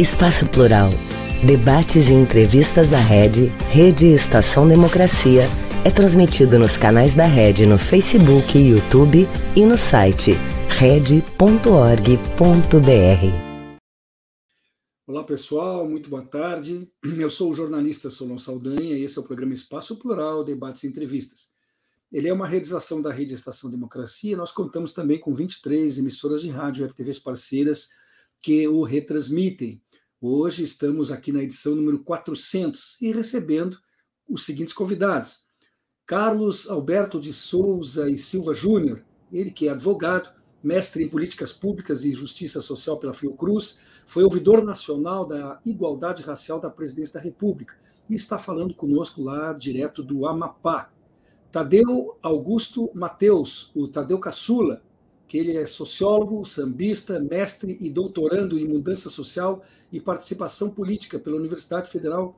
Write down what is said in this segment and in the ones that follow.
Espaço Plural. Debates e entrevistas da Rede, Rede Estação Democracia. É transmitido nos canais da Rede no Facebook, YouTube e no site rede.org.br. Olá pessoal, muito boa tarde. Eu sou o jornalista Solon Saldanha e esse é o programa Espaço Plural, Debates e Entrevistas. Ele é uma realização da Rede Estação Democracia. Nós contamos também com 23 emissoras de rádio e TVs parceiras que o retransmitem. Hoje estamos aqui na edição número 400 e recebendo os seguintes convidados: Carlos Alberto de Souza e Silva Júnior, ele que é advogado, mestre em políticas públicas e justiça social pela Fiocruz, foi ouvidor nacional da igualdade racial da presidência da República e está falando conosco lá direto do Amapá. Tadeu Augusto Mateus, o Tadeu Caçula, que ele é sociólogo, sambista, mestre e doutorando em mudança social e participação política pela Universidade Federal,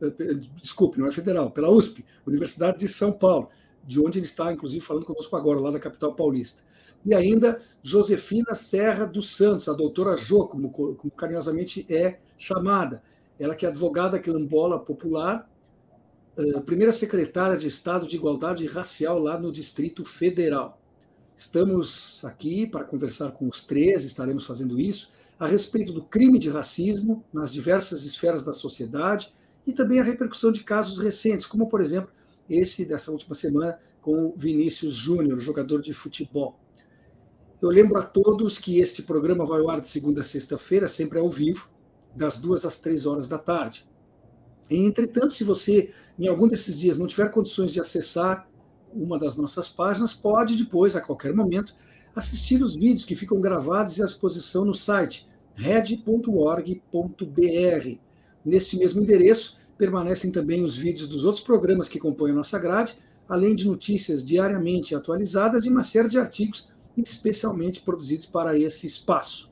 eh, desculpe, não é federal, pela USP, Universidade de São Paulo, de onde ele está, inclusive, falando conosco agora, lá da capital paulista. E ainda Josefina Serra dos Santos, a doutora Jo, como, como carinhosamente é chamada. Ela que é advogada quilombola popular, eh, primeira secretária de Estado de Igualdade Racial lá no Distrito Federal. Estamos aqui para conversar com os três, estaremos fazendo isso, a respeito do crime de racismo nas diversas esferas da sociedade e também a repercussão de casos recentes, como, por exemplo, esse dessa última semana com Vinícius Júnior, jogador de futebol. Eu lembro a todos que este programa vai ao ar de segunda a sexta-feira, sempre ao vivo, das duas às três horas da tarde. Entretanto, se você, em algum desses dias, não tiver condições de acessar uma das nossas páginas, pode depois, a qualquer momento, assistir os vídeos que ficam gravados e à disposição no site red.org.br. Nesse mesmo endereço permanecem também os vídeos dos outros programas que compõem a nossa grade, além de notícias diariamente atualizadas e uma série de artigos especialmente produzidos para esse espaço.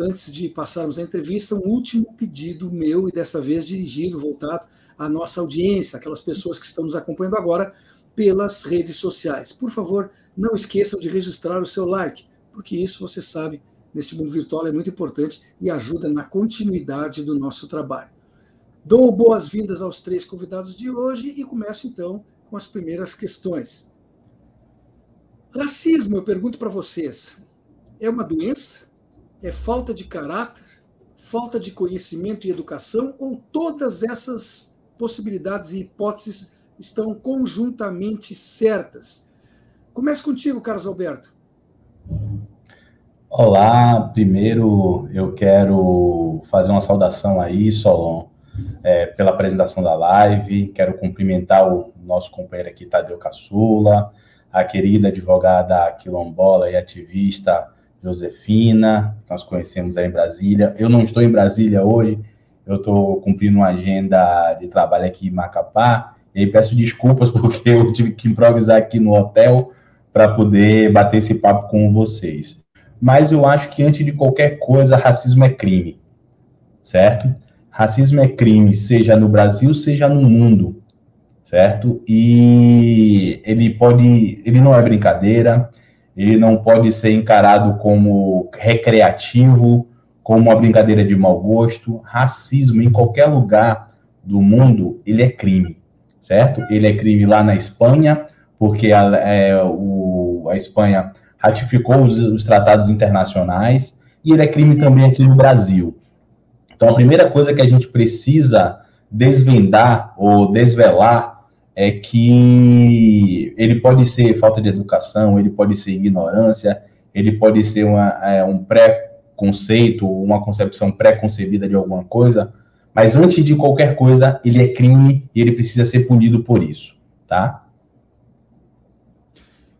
Antes de passarmos à entrevista, um último pedido meu, e dessa vez dirigido, voltado à nossa audiência, aquelas pessoas que estão nos acompanhando agora pelas redes sociais. Por favor, não esqueçam de registrar o seu like, porque isso, você sabe, neste mundo virtual é muito importante e ajuda na continuidade do nosso trabalho. Dou boas-vindas aos três convidados de hoje e começo então com as primeiras questões. Racismo, eu pergunto para vocês, é uma doença? É falta de caráter? Falta de conhecimento e educação? Ou todas essas possibilidades e hipóteses estão conjuntamente certas. Comece contigo, Carlos Alberto. Olá, primeiro eu quero fazer uma saudação aí, Solon, é, pela apresentação da live. Quero cumprimentar o nosso companheiro aqui, Tadeu Caçula, a querida advogada quilombola e ativista Josefina, nós conhecemos aí em Brasília. Eu não estou em Brasília hoje, eu estou cumprindo uma agenda de trabalho aqui em Macapá, e peço desculpas porque eu tive que improvisar aqui no hotel para poder bater esse papo com vocês. Mas eu acho que antes de qualquer coisa, racismo é crime, certo? Racismo é crime, seja no Brasil, seja no mundo, certo? E ele pode, ele não é brincadeira, ele não pode ser encarado como recreativo, como uma brincadeira de mau gosto. Racismo em qualquer lugar do mundo, ele é crime certo? Ele é crime lá na Espanha, porque a, é, o, a Espanha ratificou os, os tratados internacionais, e ele é crime também aqui no Brasil. Então, a primeira coisa que a gente precisa desvendar ou desvelar é que ele pode ser falta de educação, ele pode ser ignorância, ele pode ser uma, é, um pré-conceito, uma concepção pré-concebida de alguma coisa, mas antes de qualquer coisa, ele é crime e ele precisa ser punido por isso, tá?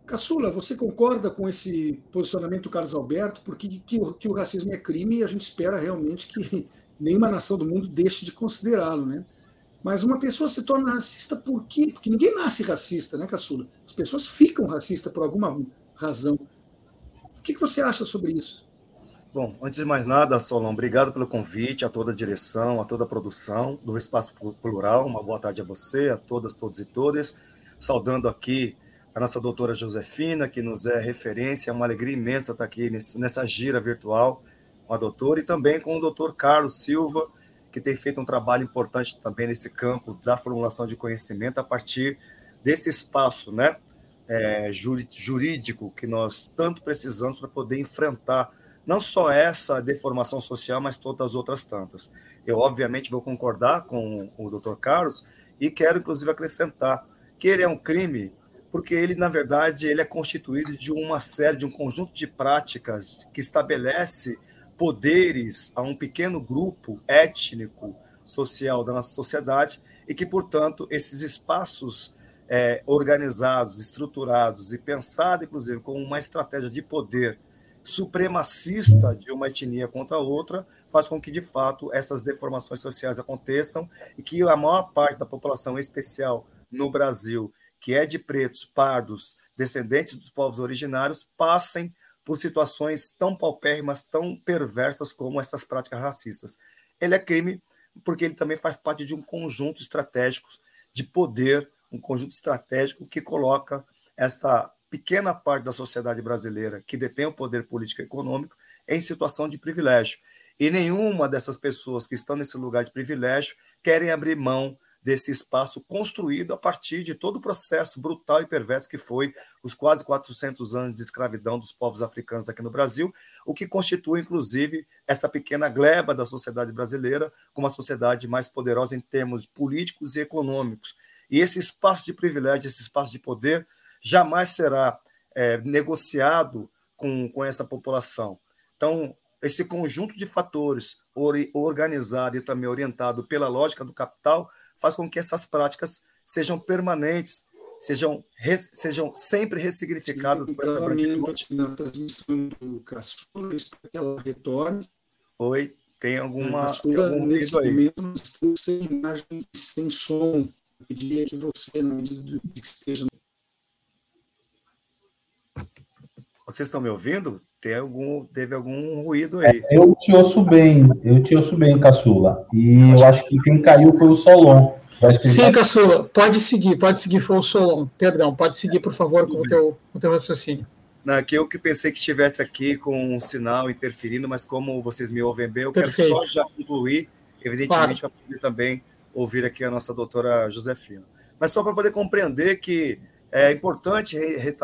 Caçula, você concorda com esse posicionamento do Carlos Alberto? Porque que, que o racismo é crime e a gente espera realmente que nenhuma nação do mundo deixe de considerá-lo, né? Mas uma pessoa se torna racista por quê? Porque ninguém nasce racista, né, Caçula? As pessoas ficam racistas por alguma razão. O que, que você acha sobre isso? Bom, antes de mais nada, Solon, obrigado pelo convite, a toda a direção, a toda a produção do Espaço Plural. Uma boa tarde a você, a todas, todos e todas. Saudando aqui a nossa doutora Josefina, que nos é referência. É uma alegria imensa estar aqui nessa gira virtual com a doutora, e também com o doutor Carlos Silva, que tem feito um trabalho importante também nesse campo da formulação de conhecimento a partir desse espaço né, é, jurídico que nós tanto precisamos para poder enfrentar não só essa deformação social, mas todas as outras tantas. Eu, obviamente, vou concordar com o doutor Carlos e quero, inclusive, acrescentar que ele é um crime porque ele, na verdade, ele é constituído de uma série, de um conjunto de práticas que estabelece poderes a um pequeno grupo étnico, social da nossa sociedade e que, portanto, esses espaços é, organizados, estruturados e pensados, inclusive, com uma estratégia de poder supremacista de uma etnia contra outra, faz com que, de fato, essas deformações sociais aconteçam e que a maior parte da população, em especial no Brasil, que é de pretos, pardos, descendentes dos povos originários, passem por situações tão paupérrimas, tão perversas como essas práticas racistas. Ele é crime porque ele também faz parte de um conjunto estratégico de poder, um conjunto estratégico que coloca essa pequena parte da sociedade brasileira que detém o poder político e econômico em situação de privilégio. E nenhuma dessas pessoas que estão nesse lugar de privilégio querem abrir mão desse espaço construído a partir de todo o processo brutal e perverso que foi os quase 400 anos de escravidão dos povos africanos aqui no Brasil, o que constitui, inclusive, essa pequena gleba da sociedade brasileira como uma sociedade mais poderosa em termos políticos e econômicos. E esse espaço de privilégio, esse espaço de poder, jamais será é, negociado com, com essa população. Então, esse conjunto de fatores organizado e também orientado pela lógica do capital faz com que essas práticas sejam permanentes, sejam, res, sejam sempre ressignificadas por essa branquitude. Na transmissão do Caçula, espero que ela retorne. Oi, tem alguma. Caçula, tem algum nesse momento, nós estamos sem imagem, sem som. Eu pediria que você, na medida que esteja. Vocês estão me ouvindo? Tem algum, teve algum ruído aí. É, eu te ouço bem, eu te ouço bem, Caçula. E eu acho que quem caiu foi o Solon. Sim. Caçula, pode seguir, pode seguir, foi o Solon. Perdão, pode seguir, por favor, com o teu, com o teu raciocínio. Não, aqui eu que pensei que estivesse aqui com um sinal interferindo, mas como vocês me ouvem bem, eu Perfeito. quero só já concluir, evidentemente, claro. para poder também ouvir aqui a nossa doutora Josefina. Mas só para poder compreender que é importante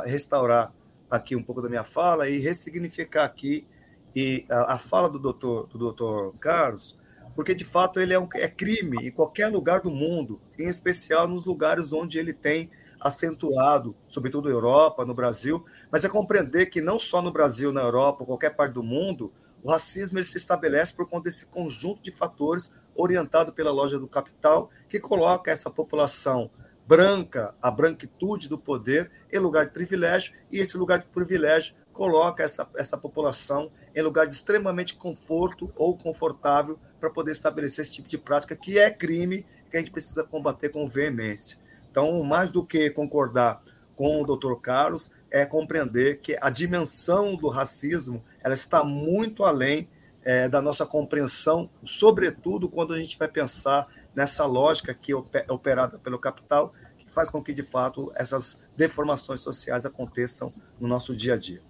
restaurar aqui um pouco da minha fala e ressignificar aqui e a, a fala do doutor, do doutor Carlos, porque de fato ele é, um, é crime em qualquer lugar do mundo, em especial nos lugares onde ele tem acentuado, sobretudo na Europa, no Brasil, mas é compreender que não só no Brasil, na Europa, qualquer parte do mundo, o racismo ele se estabelece por conta desse conjunto de fatores orientado pela loja do capital que coloca essa população branca a branquitude do poder em lugar de privilégio, e esse lugar de privilégio coloca essa, essa população em lugar de extremamente conforto ou confortável para poder estabelecer esse tipo de prática que é crime que a gente precisa combater com veemência. Então, mais do que concordar com o doutor Carlos, é compreender que a dimensão do racismo ela está muito além é, da nossa compreensão, sobretudo quando a gente vai pensar nessa lógica que é operada pelo capital, que faz com que, de fato, essas deformações sociais aconteçam no nosso dia a dia.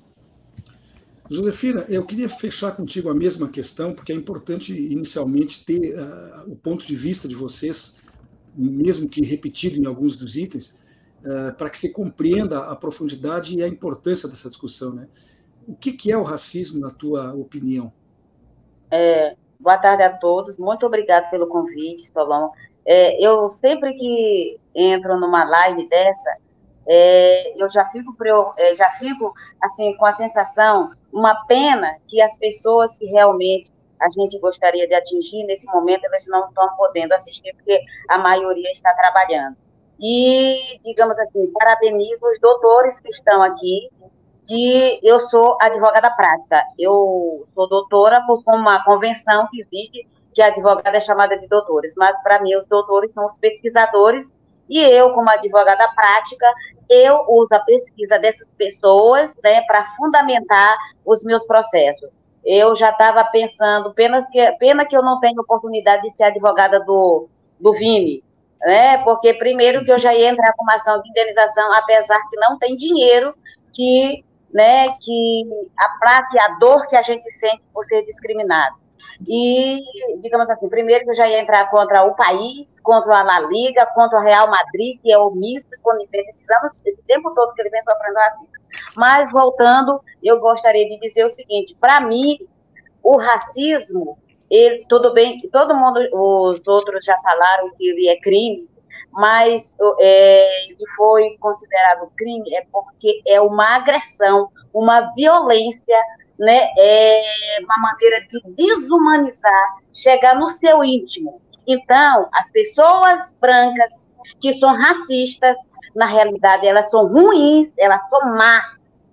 Josefina, eu queria fechar contigo a mesma questão, porque é importante inicialmente ter uh, o ponto de vista de vocês, mesmo que repetido em alguns dos itens, uh, para que você compreenda a profundidade e a importância dessa discussão. Né? O que, que é o racismo, na tua opinião? É, Boa tarde a todos. Muito obrigado pelo convite, Solon. É, eu sempre que entro numa live dessa, é, eu já fico, é, já fico assim com a sensação, uma pena que as pessoas que realmente a gente gostaria de atingir nesse momento elas não estão podendo assistir porque a maioria está trabalhando. E digamos assim, parabenizo os doutores que estão aqui que eu sou advogada prática. Eu sou doutora por uma convenção que existe que advogada é chamada de doutores, mas para mim os doutores são os pesquisadores e eu, como advogada prática, eu uso a pesquisa dessas pessoas né, para fundamentar os meus processos. Eu já estava pensando, pena que, pena que eu não tenho oportunidade de ser advogada do, do Vini, né? Porque primeiro que eu já ia entrar com uma ação de indenização, apesar que não tem dinheiro que né, que aplaque a dor que a gente sente por ser discriminado. E, digamos assim, primeiro que eu já ia entrar contra o país, contra a La Liga, contra o Real Madrid, que é o misto, quando anos, esse tempo todo que ele vem sofrendo racismo. Mas, voltando, eu gostaria de dizer o seguinte: para mim, o racismo, ele, tudo bem que todo mundo, os outros já falaram que ele é crime, mas é, ele foi considerado crime é porque é uma agressão, uma violência né, é uma maneira de desumanizar, chegar no seu íntimo. Então, as pessoas brancas que são racistas, na realidade, elas são ruins, elas são más,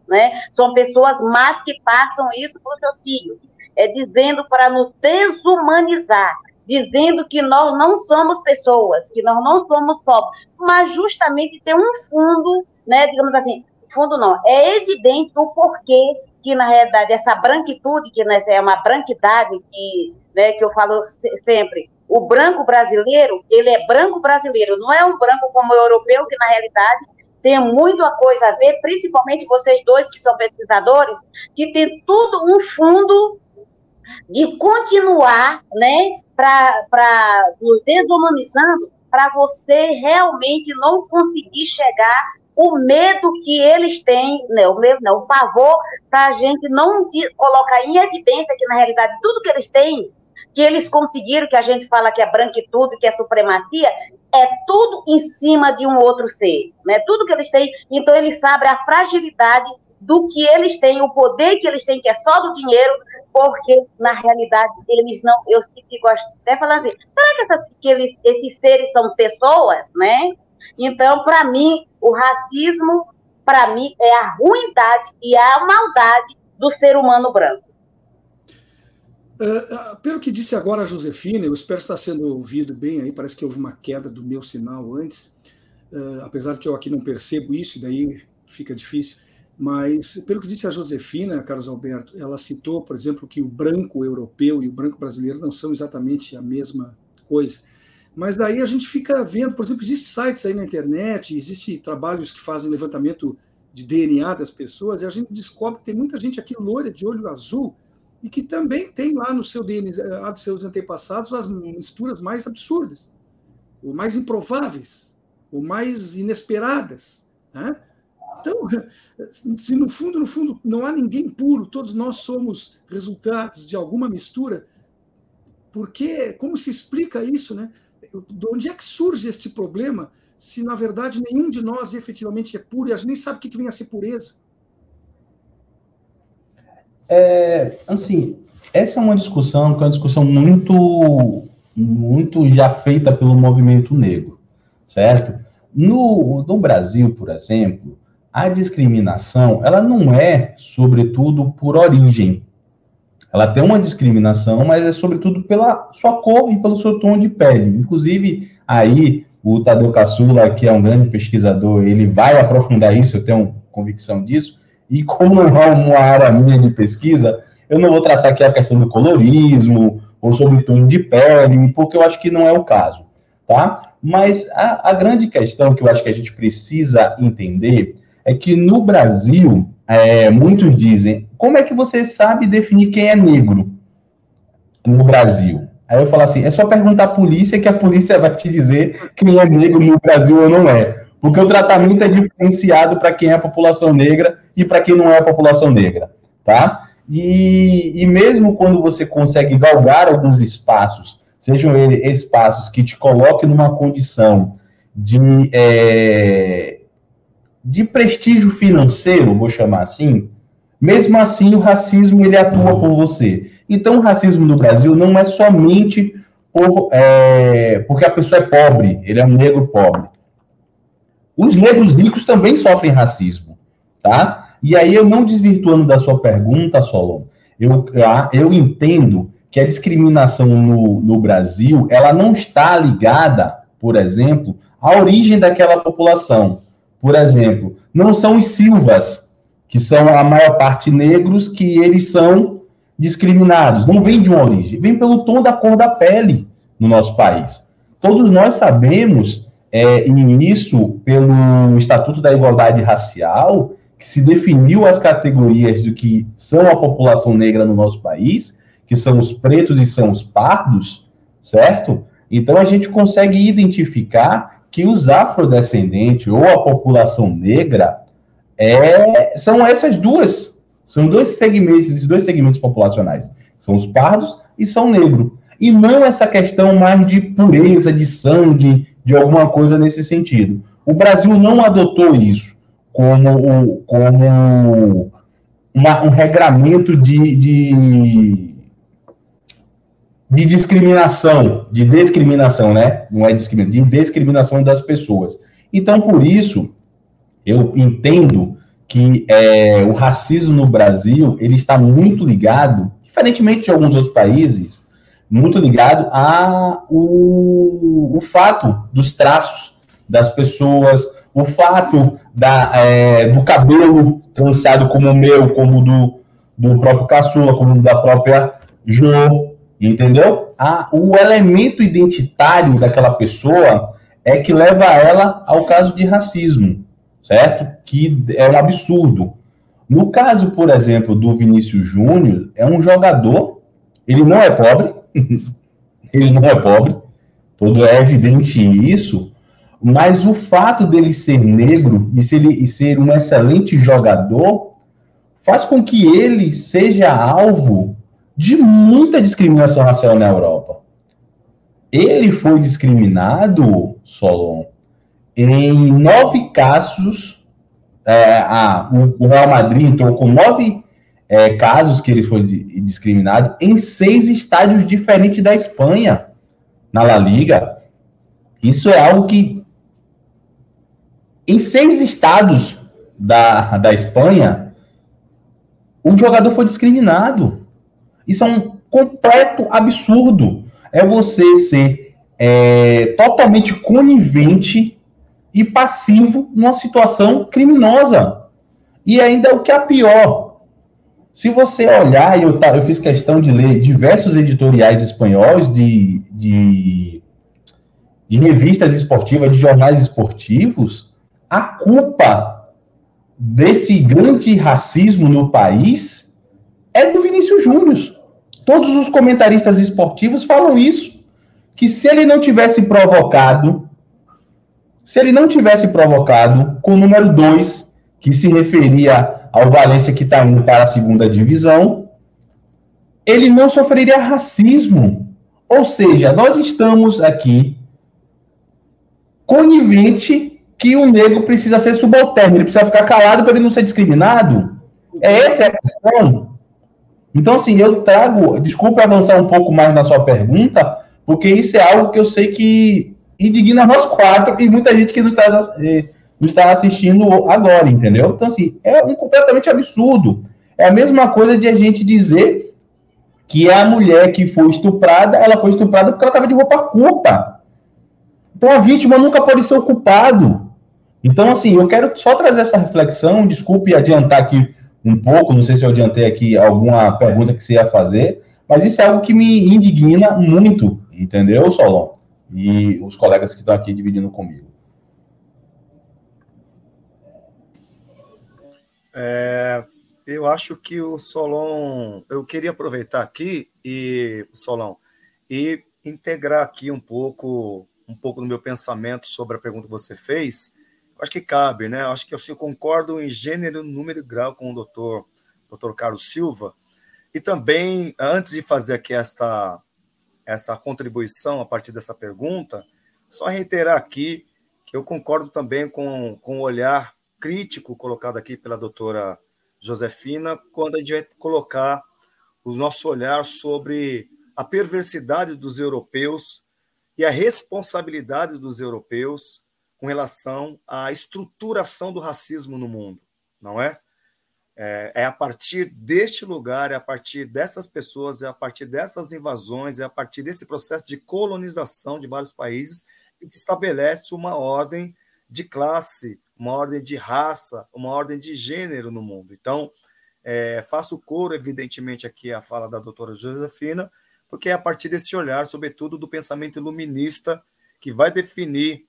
né? São pessoas más que passam isso para os seus filhos, é dizendo para nos desumanizar, dizendo que nós não somos pessoas, que nós não somos pobres, mas justamente tem um fundo, né? Digamos assim, fundo não, é evidente o porquê que na realidade essa branquitude, que né, é uma branquidade que, né, que eu falo sempre, o branco brasileiro, ele é branco brasileiro, não é um branco como o europeu, que na realidade tem muito a coisa a ver, principalmente vocês dois que são pesquisadores, que tem tudo um fundo de continuar, né, para nos desumanizando, para você realmente não conseguir chegar o medo que eles têm, né, o medo não, o pavor para a gente não colocar em evidência que, na realidade, tudo que eles têm, que eles conseguiram, que a gente fala que é branquitude, que é supremacia, é tudo em cima de um outro ser, né? Tudo que eles têm, então eles sabem a fragilidade do que eles têm, o poder que eles têm, que é só do dinheiro, porque na realidade eles não, eu gosto até falar assim, será que, essas, que eles, esses seres são pessoas, né? Então, para mim, o racismo, para mim, é a ruindade e a maldade do ser humano branco. Uh, pelo que disse agora a Josefina, eu espero estar sendo ouvido bem aí, parece que houve uma queda do meu sinal antes, uh, apesar que eu aqui não percebo isso, daí fica difícil, mas pelo que disse a Josefina, Carlos Alberto, ela citou, por exemplo, que o branco europeu e o branco brasileiro não são exatamente a mesma coisa. Mas daí a gente fica vendo, por exemplo, existem sites aí na internet, existem trabalhos que fazem levantamento de DNA das pessoas, e a gente descobre que tem muita gente aqui loira de olho azul e que também tem lá no seu DNA, eh, dos seus antepassados, as misturas mais absurdas, ou mais improváveis, ou mais inesperadas. Né? Então, se no fundo, no fundo, não há ninguém puro, todos nós somos resultados de alguma mistura, porque como se explica isso, né? de onde é que surge este problema se, na verdade, nenhum de nós efetivamente é puro e a gente nem sabe o que vem a ser pureza? É, assim, essa é uma discussão que é uma discussão muito, muito já feita pelo movimento negro, certo? No, no Brasil, por exemplo, a discriminação, ela não é, sobretudo, por origem, ela tem uma discriminação, mas é sobretudo pela sua cor e pelo seu tom de pele. Inclusive, aí, o Tadeu Caçula, que é um grande pesquisador, ele vai aprofundar isso, eu tenho convicção disso. E como não é uma área minha de pesquisa, eu não vou traçar aqui a questão do colorismo ou sobre o tom de pele, porque eu acho que não é o caso, tá? Mas a, a grande questão que eu acho que a gente precisa entender é que no Brasil é, muitos dizem, como é que você sabe definir quem é negro no Brasil? Aí eu falo assim, é só perguntar à polícia que a polícia vai te dizer quem é negro no Brasil ou não é. Porque o tratamento é diferenciado para quem é a população negra e para quem não é a população negra, tá? E, e mesmo quando você consegue galgar alguns espaços, sejam eles espaços que te coloquem numa condição de é, de prestígio financeiro, vou chamar assim, mesmo assim o racismo ele atua por você. Então o racismo no Brasil não é somente por, é, porque a pessoa é pobre, ele é um negro pobre. Os negros ricos também sofrem racismo, tá? E aí eu não desvirtuando da sua pergunta, Solon, eu, eu entendo que a discriminação no, no Brasil, ela não está ligada, por exemplo, à origem daquela população. Por exemplo, não são os Silvas, que são a maior parte negros, que eles são discriminados. Não vem de uma origem, vem pelo tom da cor da pele no nosso país. Todos nós sabemos, é, e isso pelo Estatuto da Igualdade Racial, que se definiu as categorias do que são a população negra no nosso país, que são os pretos e são os pardos, certo? Então a gente consegue identificar que os afrodescendentes ou a população negra é, são essas duas, são dois segmentos, esses dois segmentos populacionais, são os pardos e são negro. E não essa questão mais de pureza de sangue, de alguma coisa nesse sentido. O Brasil não adotou isso como, como uma, um regramento de, de, de, discriminação, de discriminação, né? Não é discriminação, de discriminação das pessoas. Então, por isso, eu entendo que é, o racismo no Brasil ele está muito ligado, diferentemente de alguns outros países, muito ligado a o, o fato dos traços das pessoas, o fato da, é, do cabelo trançado como o meu, como do, do próprio caçula, como da própria Jo, entendeu? A, o elemento identitário daquela pessoa é que leva ela ao caso de racismo, certo? Que é um absurdo. No caso, por exemplo, do Vinícius Júnior, é um jogador, ele não é pobre, ele não é pobre, todo é evidente isso, mas o fato dele ser negro e e ser um excelente jogador faz com que ele seja alvo de muita discriminação racial na Europa. Ele foi discriminado, Solon, em nove casos. É, a, o, Real Madrid entrou com nove é, casos que ele foi discriminado em seis estádios diferentes da Espanha, na La Liga. Isso é algo que em seis estados da, da Espanha, um jogador foi discriminado. Isso é um completo absurdo. É você ser é, totalmente conivente e passivo numa situação criminosa. E ainda o que é pior. Se você olhar, eu, tá, eu fiz questão de ler diversos editoriais espanhóis de, de, de revistas esportivas, de jornais esportivos, a culpa desse grande racismo no país é do Vinícius Júnior. Todos os comentaristas esportivos falam isso. Que se ele não tivesse provocado, se ele não tivesse provocado com o número 2, que se referia ao Valência que está indo para a segunda divisão, ele não sofreria racismo. Ou seja, nós estamos aqui conivente que o negro precisa ser subalterno, ele precisa ficar calado para ele não ser discriminado? É essa a questão? Então, assim, eu trago, desculpe avançar um pouco mais na sua pergunta, porque isso é algo que eu sei que indigna nós quatro e muita gente que nos está, eh, nos está assistindo agora, entendeu? Então, assim, é um completamente absurdo. É a mesma coisa de a gente dizer que a mulher que foi estuprada, ela foi estuprada porque ela estava de roupa curta. Então, a vítima nunca pode ser o culpado. Então, assim, eu quero só trazer essa reflexão, desculpe adiantar aqui um pouco, não sei se eu adiantei aqui alguma pergunta que você ia fazer, mas isso é algo que me indigna muito, entendeu, Solon? E os colegas que estão aqui dividindo comigo. É, eu acho que o Solon, eu queria aproveitar aqui e Solon e integrar aqui um pouco, um pouco do meu pensamento sobre a pergunta que você fez acho que cabe, né? Acho que eu concordo em gênero, número e grau com o doutor, doutor Carlos Silva. E também, antes de fazer aqui esta, essa contribuição a partir dessa pergunta, só reiterar aqui que eu concordo também com, com o olhar crítico colocado aqui pela doutora Josefina, quando a gente vai colocar o nosso olhar sobre a perversidade dos europeus e a responsabilidade dos europeus com relação à estruturação do racismo no mundo, não é? É, é a partir deste lugar, é a partir dessas pessoas, é a partir dessas invasões, é a partir desse processo de colonização de vários países que se estabelece uma ordem de classe, uma ordem de raça, uma ordem de gênero no mundo. Então, é, faço coro, evidentemente, aqui a fala da doutora Josefina, porque é a partir desse olhar, sobretudo, do pensamento iluminista, que vai definir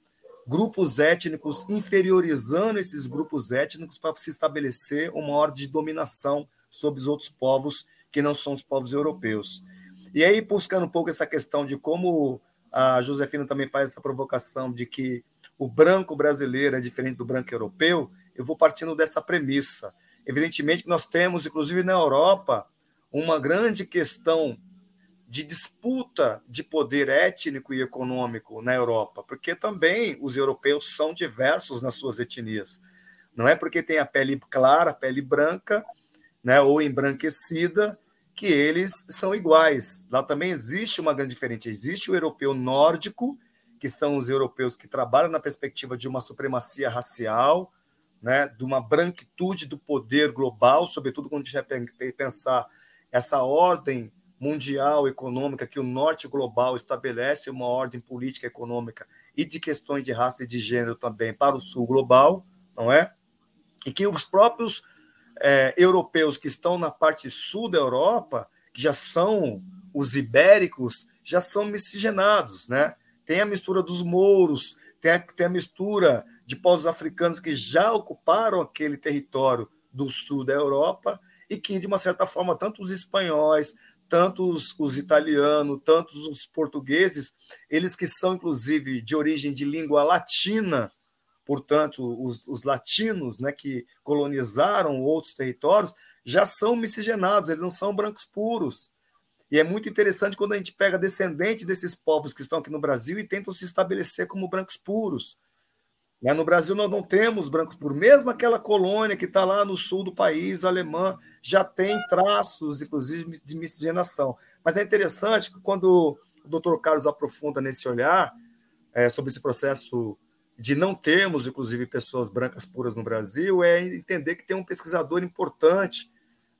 grupos étnicos, inferiorizando esses grupos étnicos para se estabelecer uma ordem de dominação sobre os outros povos que não são os povos europeus. E aí, buscando um pouco essa questão de como a Josefina também faz essa provocação de que o branco brasileiro é diferente do branco europeu, eu vou partindo dessa premissa. Evidentemente que nós temos, inclusive na Europa, uma grande questão de disputa de poder étnico e econômico na Europa, porque também os europeus são diversos nas suas etnias. Não é porque tem a pele clara, a pele branca, né, ou embranquecida, que eles são iguais. Lá também existe uma grande diferença. Existe o europeu nórdico, que são os europeus que trabalham na perspectiva de uma supremacia racial, né, de uma branquitude do poder global, sobretudo quando a gente vai pensar essa ordem mundial econômica que o norte global estabelece uma ordem política econômica e de questões de raça e de gênero também para o sul global, não é? E que os próprios é, europeus que estão na parte sul da Europa, que já são os ibéricos, já são miscigenados, né? Tem a mistura dos mouros, tem a, tem a mistura de povos africanos que já ocuparam aquele território do sul da Europa e que, de uma certa forma, tanto os espanhóis, tanto os, os italianos, tanto os portugueses, eles que são, inclusive, de origem de língua latina, portanto, os, os latinos né, que colonizaram outros territórios, já são miscigenados, eles não são brancos puros. E é muito interessante quando a gente pega descendente desses povos que estão aqui no Brasil e tentam se estabelecer como brancos puros. Né? No Brasil, nós não temos brancos puros. Mesmo aquela colônia que está lá no sul do país, alemã, já tem traços, inclusive, de miscigenação. Mas é interessante que quando o doutor Carlos aprofunda nesse olhar é, sobre esse processo de não termos, inclusive, pessoas brancas puras no Brasil, é entender que tem um pesquisador importante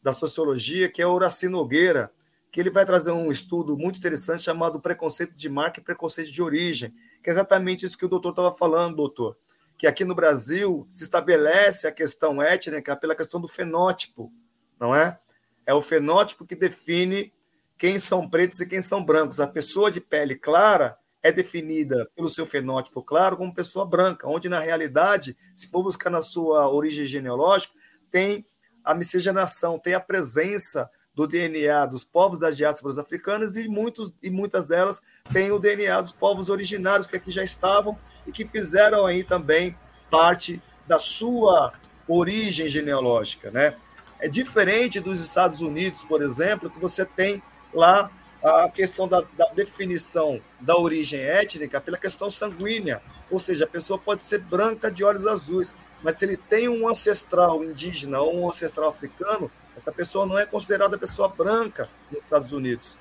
da sociologia, que é Horaci Nogueira, que ele vai trazer um estudo muito interessante chamado Preconceito de Marca e Preconceito de Origem, que é exatamente isso que o doutor estava falando, doutor que aqui no Brasil se estabelece a questão étnica pela questão do fenótipo, não é? É o fenótipo que define quem são pretos e quem são brancos. A pessoa de pele clara é definida pelo seu fenótipo claro como pessoa branca, onde na realidade, se for buscar na sua origem genealógica, tem a miscigenação, tem a presença do DNA dos povos das diásporas africanas e, muitos, e muitas delas têm o DNA dos povos originários que aqui já estavam e que fizeram aí também parte da sua origem genealógica, né? É diferente dos Estados Unidos, por exemplo, que você tem lá a questão da, da, definição da origem étnica pela questão sanguínea, ou seja, a pessoa pode ser branca de olhos azuis, mas se ele tem um ancestral indígena ou um ancestral africano, essa pessoa não é considerada pessoa branca nos Estados Unidos.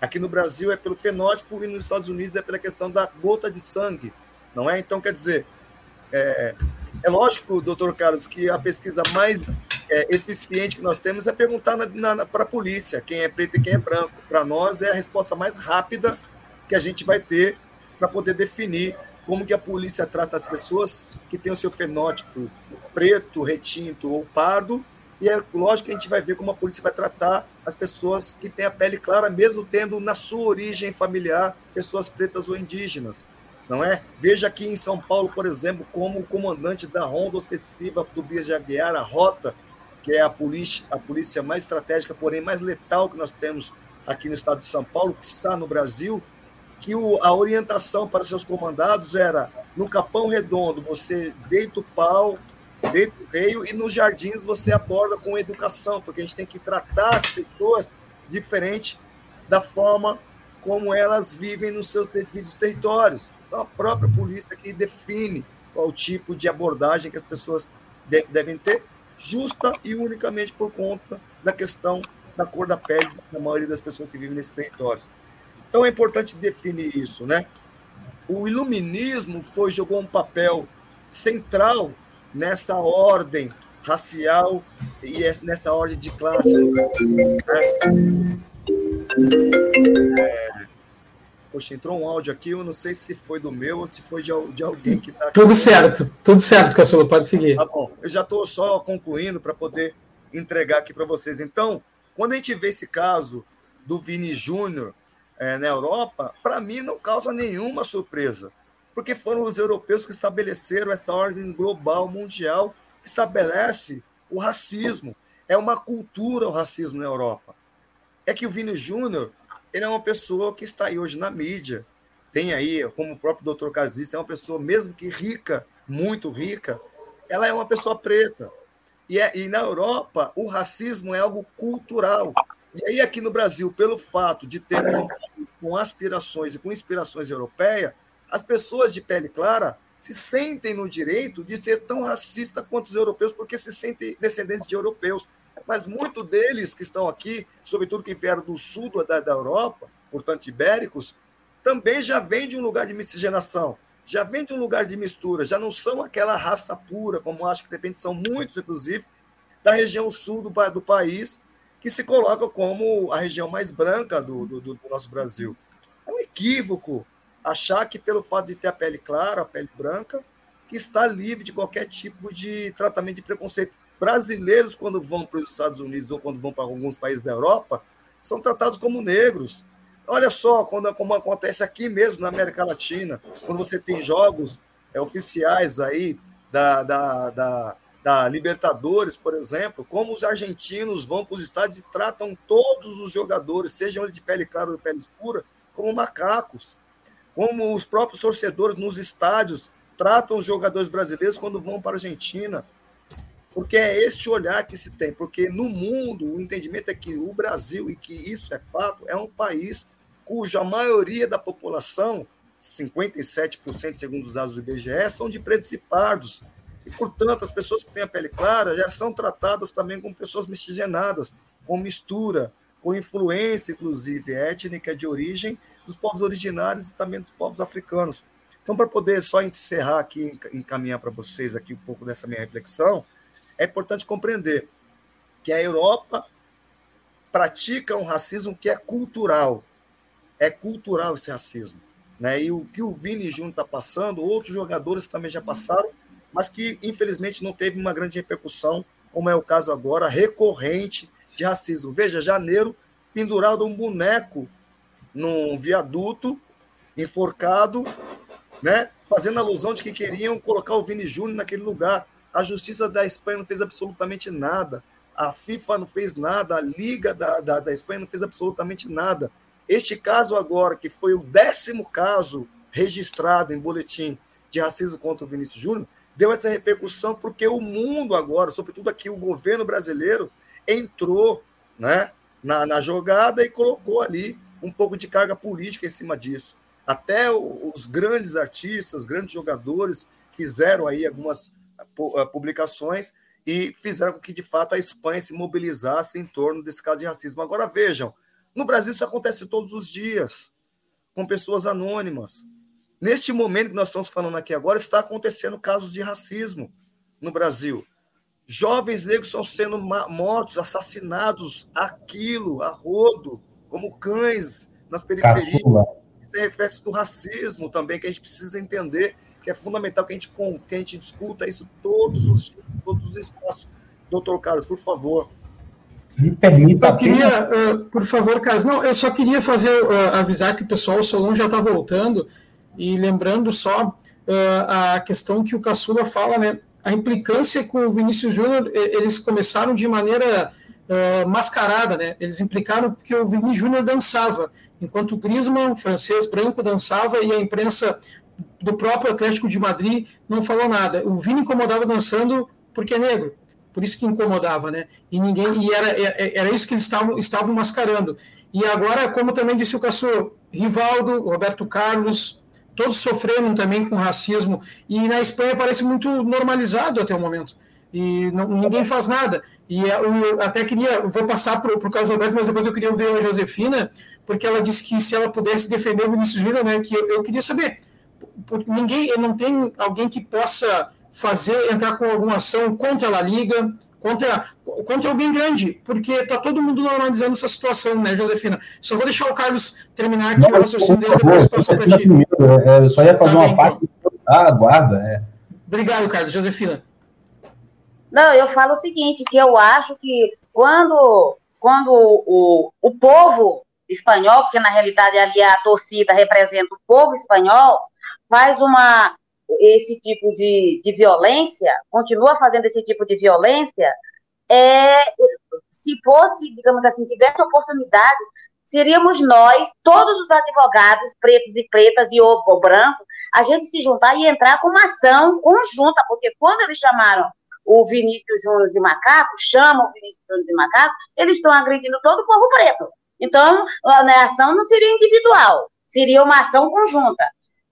Aqui no Brasil é pelo fenótipo e nos Estados Unidos é pela questão da gota de sangue, não é? Então, quer dizer, é, é lógico, doutor Carlos, que a pesquisa mais é, eficiente que nós temos é perguntar para a polícia quem é preto e quem é branco. Para nós, é a resposta mais rápida que a gente vai ter para poder definir como que a polícia trata as pessoas que têm o seu fenótipo preto, retinto ou pardo, e é lógico que a gente vai ver como a polícia vai tratar as pessoas que têm a pele clara, mesmo tendo na sua origem familiar pessoas pretas ou indígenas não é? Veja aqui em São Paulo, por exemplo, como o comandante da ronda obsessiva do Bias de Aguiar, a Rota, que é a polícia, a polícia mais estratégica, porém mais letal que nós temos aqui no estado de São Paulo, que está no Brasil, que o, a orientação para seus comandados era no Capão Redondo você deita o pau, deita o reio, e nos jardins você aborda com educação, porque a gente tem que tratar as pessoas diferente da forma como elas vivem nos seus devidos territórios. A própria polícia que define qual tipo de abordagem que as pessoas devem ter, justa e unicamente por conta da questão da cor da pele da maioria das pessoas que vivem nesses territórios. Então é importante definir isso, né? O iluminismo foi jogou um papel central nessa ordem racial e nessa ordem de classe. Né? É, Poxa, entrou um áudio aqui, eu não sei se foi do meu ou se foi de, de alguém que está. Tudo certo, tudo certo, Caçula, pode seguir. Tá bom, eu já estou só concluindo para poder entregar aqui para vocês. Então, quando a gente vê esse caso do Vini Júnior é, na Europa, para mim não causa nenhuma surpresa. porque foram os europeus que estabeleceram essa ordem global, mundial, que estabelece o racismo. É uma cultura o racismo na Europa. É que o Vini Júnior, ele é uma pessoa que está aí hoje na mídia, tem aí, como o próprio doutor Carlos disse, é uma pessoa, mesmo que rica, muito rica, ela é uma pessoa preta. E, é, e na Europa, o racismo é algo cultural. E aí, aqui no Brasil, pelo fato de termos um país com aspirações e com inspirações europeias, as pessoas de pele clara se sentem no direito de ser tão racista quanto os europeus, porque se sentem descendentes de europeus. Mas muitos deles que estão aqui, sobretudo que vieram do sul da, da Europa, portanto ibéricos, também já vêm de um lugar de miscigenação, já vêm de um lugar de mistura, já não são aquela raça pura, como acho que de repente são muitos, inclusive, da região sul do, do país, que se coloca como a região mais branca do, do, do nosso Brasil. É um equívoco achar que pelo fato de ter a pele clara, a pele branca, que está livre de qualquer tipo de tratamento de preconceito. Brasileiros, quando vão para os Estados Unidos ou quando vão para alguns países da Europa, são tratados como negros. Olha só quando, como acontece aqui mesmo na América Latina, quando você tem jogos é, oficiais aí da, da, da, da Libertadores, por exemplo, como os argentinos vão para os estádios e tratam todos os jogadores, sejam eles de pele clara ou de pele escura, como macacos como os próprios torcedores nos estádios tratam os jogadores brasileiros quando vão para a Argentina. Porque é este olhar que se tem. Porque no mundo, o entendimento é que o Brasil, e que isso é fato, é um país cuja maioria da população, 57% segundo os dados do IBGE, são de pretos e pardos. E, portanto, as pessoas que têm a pele clara já são tratadas também como pessoas miscigenadas, com mistura, com influência, inclusive, étnica de origem dos povos originários e também dos povos africanos. Então, para poder só encerrar aqui, encaminhar para vocês aqui um pouco dessa minha reflexão, é importante compreender que a Europa pratica um racismo que é cultural. É cultural esse racismo. Né? E o que o Vini Júnior está passando, outros jogadores também já passaram, mas que infelizmente não teve uma grande repercussão, como é o caso agora, recorrente de racismo. Veja, janeiro, pendurado um boneco num viaduto, enforcado, né? fazendo alusão de que queriam colocar o Vini Júnior naquele lugar. A justiça da Espanha não fez absolutamente nada. A FIFA não fez nada. A Liga da, da, da Espanha não fez absolutamente nada. Este caso agora, que foi o décimo caso registrado em boletim de racismo contra o Vinícius Júnior, deu essa repercussão porque o mundo agora, sobretudo aqui o governo brasileiro, entrou né, na, na jogada e colocou ali um pouco de carga política em cima disso. Até os grandes artistas, grandes jogadores fizeram aí algumas publicações e fizeram com que, de fato, a Espanha se mobilizasse em torno desse caso de racismo. Agora, vejam, no Brasil isso acontece todos os dias, com pessoas anônimas. Neste momento que nós estamos falando aqui agora, está acontecendo casos de racismo no Brasil. Jovens negros estão sendo mortos, assassinados a quilo, a rodo, como cães nas periferias. Caçula. Isso é reflexo do racismo também, que a gente precisa entender, que é fundamental que a gente, que a gente discuta isso todos os dias, todos os espaços. Doutor Carlos, por favor. Me permita. Eu queria, uh, por favor, Carlos, não, eu só queria fazer, uh, avisar que o pessoal, o Solon já está voltando, e lembrando só uh, a questão que o Caçula fala, né? A implicância com o Vinícius Júnior, eles começaram de maneira uh, mascarada, né? Eles implicaram porque o Vini Júnior dançava, enquanto o Griezmann, francês branco, dançava e a imprensa do próprio Atlético de Madrid não falou nada. O Vini incomodava dançando porque é negro, por isso que incomodava, né? E ninguém e era, era isso que eles estavam, estavam mascarando. E agora, como também disse o Caço, Rivaldo, Roberto Carlos, todos sofreram também com racismo e na Espanha parece muito normalizado até o momento e não, ninguém faz nada. E é, eu até queria, vou passar para o Carlos Alberto, mas depois eu queria ouvir a Josefina, porque ela disse que se ela pudesse defender o Vinícius Júnior, né, que eu, eu queria saber, ninguém, não tem alguém que possa fazer, entrar com alguma ação contra a Liga, contra, contra alguém grande, porque está todo mundo normalizando essa situação, né, Josefina? Só vou deixar o Carlos terminar aqui não, o raciocínio dele, depois passo para ti. É, eu só ia fazer tá uma bem, parte. Então. Ah, aguarda. É. Obrigado, Carlos. Josefina. Não, eu falo o seguinte, que eu acho que quando, quando o, o povo espanhol, porque na realidade ali a torcida representa o povo espanhol, faz uma esse tipo de, de violência, continua fazendo esse tipo de violência, é, se fosse, digamos assim, tivesse oportunidade, seríamos nós, todos os advogados, pretos e pretas e ou, ou brancos, a gente se juntar e entrar com uma ação conjunta, porque quando eles chamaram o Vinícius Júnior de macaco, chamam o Vinícius Júnior de macaco, eles estão agredindo todo o povo preto. Então, a ação não seria individual, seria uma ação conjunta.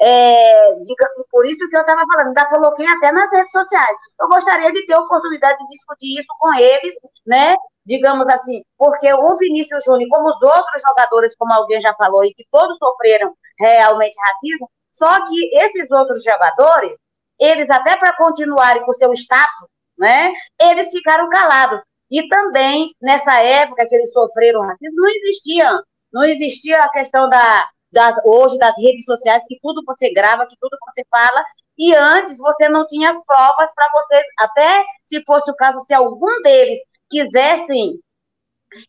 É, diga, por isso que eu estava falando, ainda coloquei até nas redes sociais. Eu gostaria de ter a oportunidade de discutir isso com eles, né? Digamos assim, porque o Vinícius Júnior, como os outros jogadores, como alguém já falou, e que todos sofreram realmente racismo, só que esses outros jogadores, eles até para continuarem com seu status, né? Eles ficaram calados. E também, nessa época que eles sofreram racismo, não existia, não existia a questão da, da, hoje das redes sociais, que tudo você grava, que tudo você fala, e antes você não tinha provas para você, até se fosse o caso, se algum deles quisessem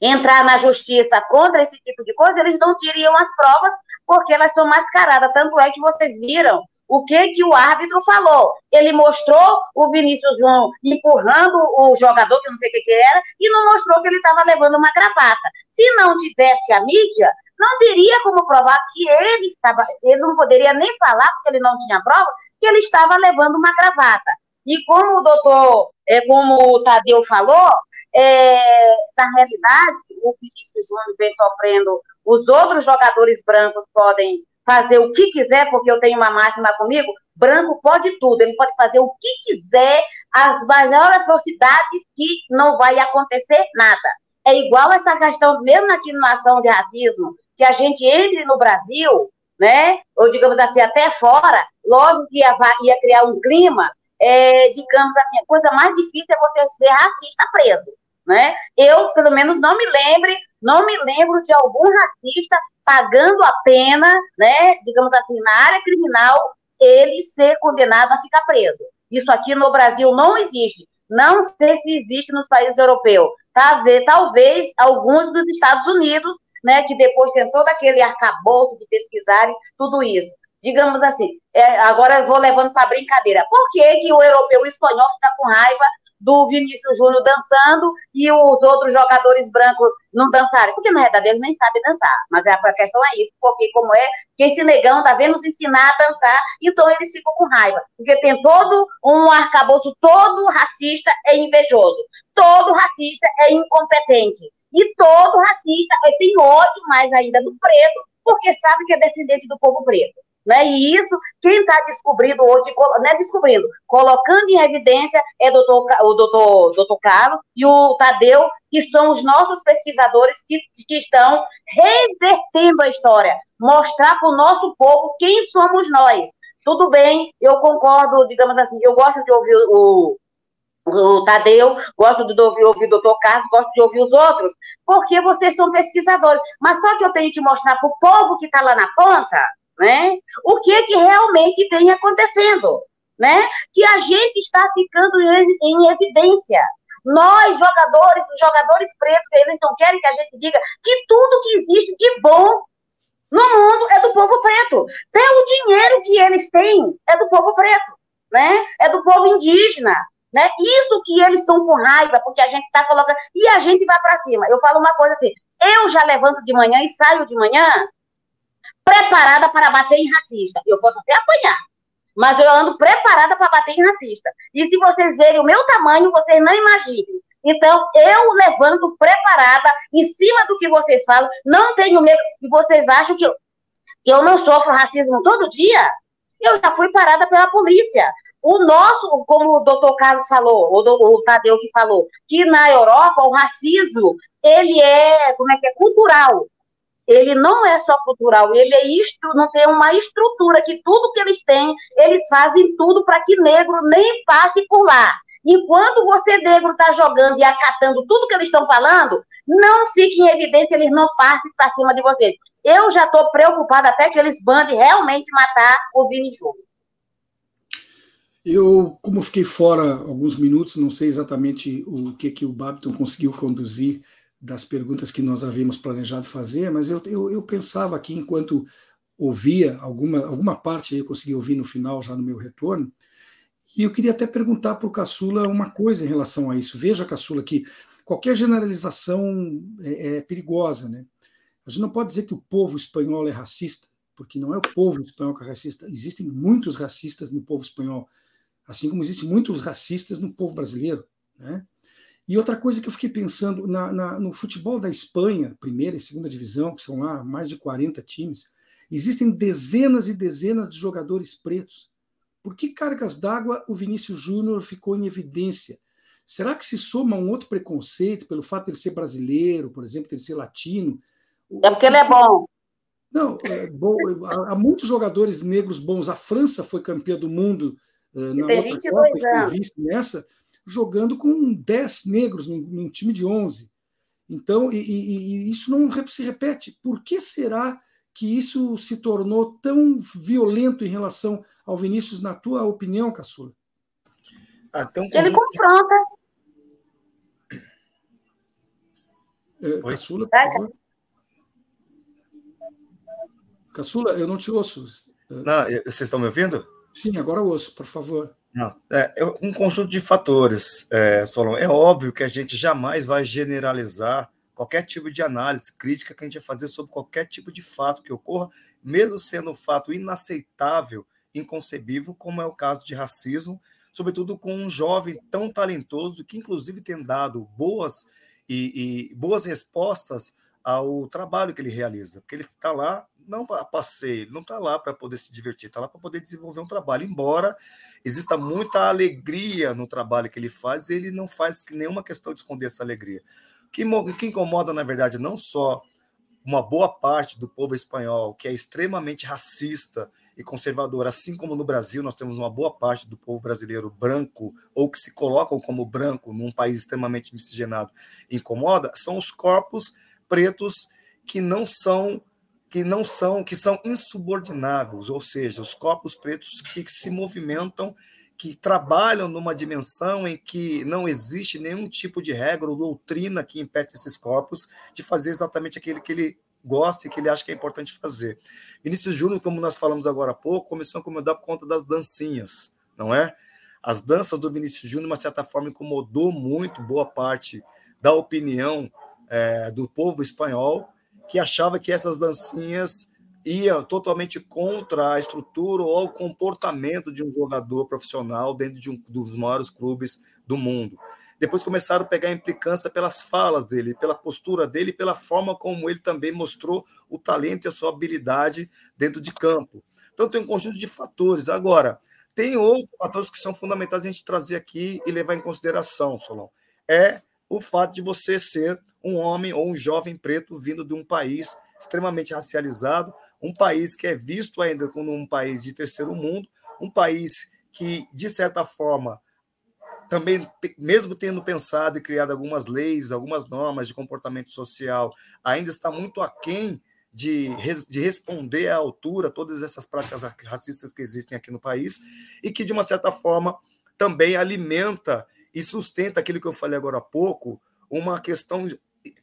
entrar na justiça contra esse tipo de coisa, eles não teriam as provas, porque elas são mascaradas. Tanto é que vocês viram o que que o árbitro falou. Ele mostrou o Vinícius João empurrando o jogador, que não sei o que, que era, e não mostrou que ele estava levando uma gravata. Se não tivesse a mídia, não teria como provar que ele estava, ele não poderia nem falar, porque ele não tinha prova, que ele estava levando uma gravata. E como o doutor, é, como o Tadeu falou, é, na realidade, o Vinícius Júnior vem sofrendo, os outros jogadores brancos podem fazer o que quiser, porque eu tenho uma máxima comigo, branco pode tudo, ele pode fazer o que quiser, as maiores atrocidades que não vai acontecer nada. É igual essa questão, mesmo aqui numa ação de racismo, que a gente entre no Brasil, né, ou digamos assim, até fora, lógico que ia, ia criar um clima, é, digamos assim, a coisa mais difícil é você ser racista preso, né? Eu, pelo menos, não me lembre, não me lembro de algum racista pagando a pena, né, digamos assim, na área criminal, ele ser condenado a ficar preso. Isso aqui no Brasil não existe. Não sei se existe nos países europeus. Talvez, talvez alguns dos Estados Unidos, né, que depois tem todo aquele arcabouço de pesquisarem tudo isso. Digamos assim, é, agora eu vou levando para brincadeira. Por que, que o europeu o espanhol fica com raiva do Vinícius Júnior dançando e os outros jogadores brancos não dançarem. Porque na verdade eles nem sabem dançar. Mas a questão é isso, porque como é que esse negão tá vendo nos ensinar a dançar, então eles ficam com raiva. Porque tem todo um arcabouço, todo racista é invejoso. Todo racista é incompetente. E todo racista é, tem ódio mais ainda do preto, porque sabe que é descendente do povo preto. Né? E isso, quem está descobrindo hoje, não é descobrindo, colocando em evidência é doutor, o doutor, doutor Carlos e o Tadeu, que são os nossos pesquisadores que, que estão revertendo a história, mostrar para o nosso povo quem somos nós. Tudo bem, eu concordo, digamos assim, eu gosto de ouvir o, o Tadeu, gosto de ouvir, ouvir o doutor Carlos, gosto de ouvir os outros, porque vocês são pesquisadores. Mas só que eu tenho que mostrar para o povo que está lá na ponta né? O que que realmente vem acontecendo, né? Que a gente está ficando em evidência. Nós, jogadores, jogadores pretos, eles não querem que a gente diga que tudo que existe de bom no mundo é do povo preto. Até o dinheiro que eles têm é do povo preto, né? É do povo indígena, né? Isso que eles estão com raiva, porque a gente está colocando. E a gente vai para cima. Eu falo uma coisa assim: eu já levanto de manhã e saio de manhã preparada para bater em racista. Eu posso até apanhar, mas eu ando preparada para bater em racista. E se vocês verem o meu tamanho, vocês não imaginem. Então, eu levanto preparada em cima do que vocês falam, não tenho medo. E vocês acham que eu, que eu não sofro racismo todo dia? Eu já fui parada pela polícia. O nosso, como o doutor Carlos falou, o, o Tadeu que falou, que na Europa o racismo, ele é, como é que é, cultural ele não é só cultural, ele é isto, não tem uma estrutura que tudo que eles têm, eles fazem tudo para que negro nem passe por lá. Enquanto você negro está jogando e acatando tudo que eles estão falando, não fique em evidência, eles não passem para cima de vocês. Eu já estou preocupada até que eles mandem realmente matar o Vini Júnior. Eu, como fiquei fora alguns minutos, não sei exatamente o que, que o Babiton conseguiu conduzir das perguntas que nós havíamos planejado fazer, mas eu, eu, eu pensava aqui, enquanto ouvia, alguma, alguma parte eu consegui ouvir no final, já no meu retorno, e eu queria até perguntar para o Caçula uma coisa em relação a isso. Veja, Caçula, que qualquer generalização é, é perigosa, né? A gente não pode dizer que o povo espanhol é racista, porque não é o povo espanhol que é racista. Existem muitos racistas no povo espanhol, assim como existem muitos racistas no povo brasileiro. Né? E outra coisa que eu fiquei pensando, na, na, no futebol da Espanha, primeira e segunda divisão, que são lá mais de 40 times, existem dezenas e dezenas de jogadores pretos. Por que cargas d'água o Vinícius Júnior ficou em evidência? Será que se soma um outro preconceito pelo fato de ele ser brasileiro, por exemplo, de ele ser latino? É porque ele é bom. Não, é bom, há, muitos jogadores negros bons. A França foi campeã do mundo na tem outra Copa, foi vice nessa, jogando com 10 negros num, num time de 11. Então, e, e, e, isso não se repete. Por que será que isso se tornou tão violento em relação ao Vinícius, na tua opinião, Caçula? Ah, um Ele confronta. É, Caçula, por favor. Caçula, eu não te ouço. Não, vocês estão me ouvindo? Sim, agora ouço, por favor. Não, é, um conjunto de fatores, é, Solon. É óbvio que a gente jamais vai generalizar qualquer tipo de análise crítica que a gente vai fazer sobre qualquer tipo de fato que ocorra, mesmo sendo um fato inaceitável, inconcebível, como é o caso de racismo, sobretudo com um jovem tão talentoso que, inclusive, tem dado boas e, e boas respostas ao trabalho que ele realiza, porque ele está lá não para passeio, não está lá para poder se divertir, está lá para poder desenvolver um trabalho. Embora exista muita alegria no trabalho que ele faz, ele não faz nenhuma questão de esconder essa alegria. O que, que incomoda, na verdade, não só uma boa parte do povo espanhol, que é extremamente racista e conservador, assim como no Brasil nós temos uma boa parte do povo brasileiro branco, ou que se colocam como branco num país extremamente miscigenado, incomoda, são os corpos pretos que não são que não são, que são insubordináveis, ou seja, os corpos pretos que se movimentam, que trabalham numa dimensão em que não existe nenhum tipo de regra ou doutrina que impeça esses corpos de fazer exatamente aquilo que ele gosta e que ele acha que é importante fazer. Vinícius Júnior, como nós falamos agora há pouco, começou a incomodar por conta das dancinhas, não é? As danças do Vinícius Júnior, de uma certa forma, incomodou muito boa parte da opinião é, do povo espanhol, que achava que essas dancinhas iam totalmente contra a estrutura ou o comportamento de um jogador profissional dentro de um dos maiores clubes do mundo. Depois começaram a pegar implicância pelas falas dele, pela postura dele, pela forma como ele também mostrou o talento e a sua habilidade dentro de campo. Então tem um conjunto de fatores. Agora, tem outros fatores que são fundamentais a gente trazer aqui e levar em consideração, Solon. É o fato de você ser um homem ou um jovem preto vindo de um país extremamente racializado, um país que é visto ainda como um país de terceiro mundo, um país que, de certa forma, também, mesmo tendo pensado e criado algumas leis, algumas normas de comportamento social, ainda está muito aquém de, de responder à altura todas essas práticas racistas que existem aqui no país e que, de uma certa forma, também alimenta e sustenta aquilo que eu falei agora há pouco, uma questão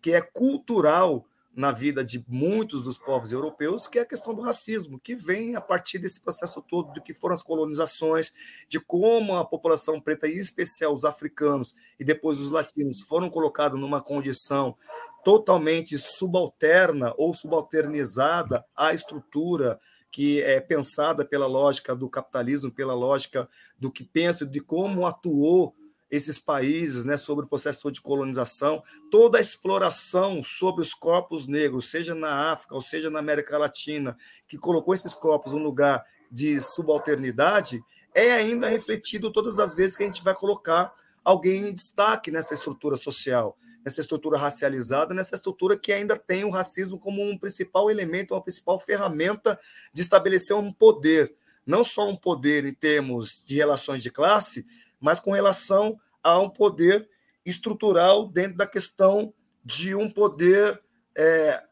que é cultural na vida de muitos dos povos europeus, que é a questão do racismo, que vem a partir desse processo todo do que foram as colonizações, de como a população preta, em especial os africanos e depois os latinos, foram colocados numa condição totalmente subalterna ou subalternizada à estrutura que é pensada pela lógica do capitalismo, pela lógica do que pensa, de como atuou esses países, né, sobre o processo de colonização, toda a exploração sobre os corpos negros, seja na África ou seja na América Latina, que colocou esses corpos num lugar de subalternidade, é ainda refletido todas as vezes que a gente vai colocar alguém em destaque nessa estrutura social, nessa estrutura racializada, nessa estrutura que ainda tem o racismo como um principal elemento, uma principal ferramenta de estabelecer um poder, não só um poder em termos de relações de classe, mas com relação a um poder estrutural dentro da questão de um poder é,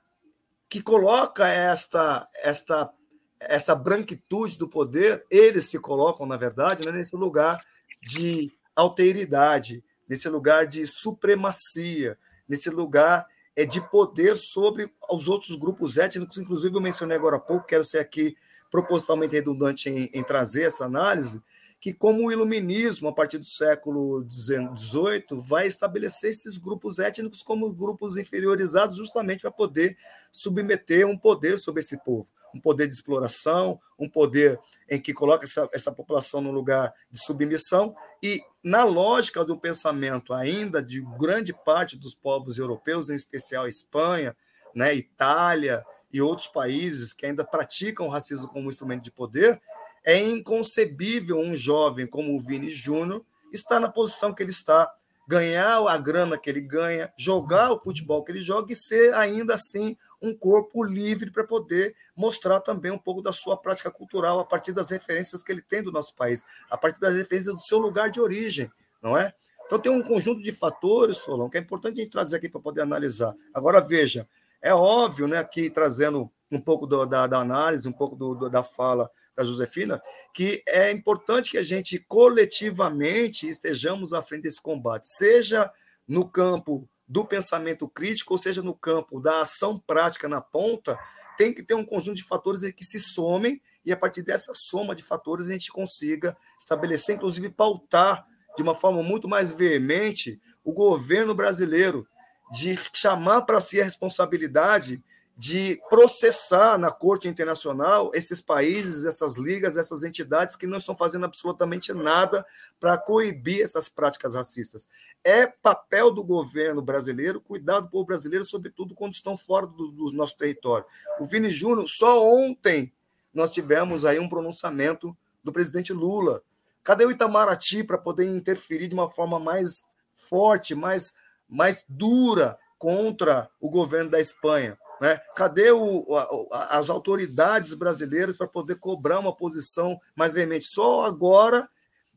que coloca esta, esta, essa branquitude do poder, eles se colocam, na verdade, né, nesse lugar de alteridade, nesse lugar de supremacia, nesse lugar é, de poder sobre os outros grupos étnicos, inclusive eu mencionei agora há pouco, quero ser aqui propositalmente redundante em, em trazer essa análise, que como o iluminismo, a partir do século XVIII, vai estabelecer esses grupos étnicos como grupos inferiorizados justamente para poder submeter um poder sobre esse povo, um poder de exploração, um poder em que coloca essa, essa população no lugar de submissão. E na lógica do pensamento ainda de grande parte dos povos europeus, em especial Espanha, né, Itália e outros países que ainda praticam o racismo como instrumento de poder, é inconcebível um jovem como o Vini Júnior estar na posição que ele está, ganhar a grana que ele ganha, jogar o futebol que ele joga e ser ainda assim um corpo livre para poder mostrar também um pouco da sua prática cultural a partir das referências que ele tem do nosso país, a partir das referências do seu lugar de origem, não é? Então tem um conjunto de fatores, Solon, que é importante a gente trazer aqui para poder analisar. Agora veja, é óbvio, né, aqui trazendo um pouco do, da, da, análise, um pouco do, do, da fala da Josefina, que é importante que a gente coletivamente estejamos à frente desse combate, seja no campo do pensamento crítico, ou seja no campo da ação prática na ponta, tem que ter um conjunto de fatores que se somem e a partir dessa soma de fatores a gente consiga estabelecer, inclusive pautar de uma forma muito mais veemente o governo brasileiro de chamar para si a responsabilidade de processar na Corte Internacional esses países, essas ligas, essas entidades que não estão fazendo absolutamente nada para coibir essas práticas racistas. É papel do governo brasileiro cuidar do povo brasileiro, sobretudo quando estão fora do, do nosso território. O Vini Júnior, só ontem nós tivemos aí um pronunciamento do presidente Lula. Cadê o Itamaraty para poder interferir de uma forma mais forte, mais, mais dura contra o governo da Espanha? Né? Cadê o, a, as autoridades brasileiras para poder cobrar uma posição mais veemente? Só agora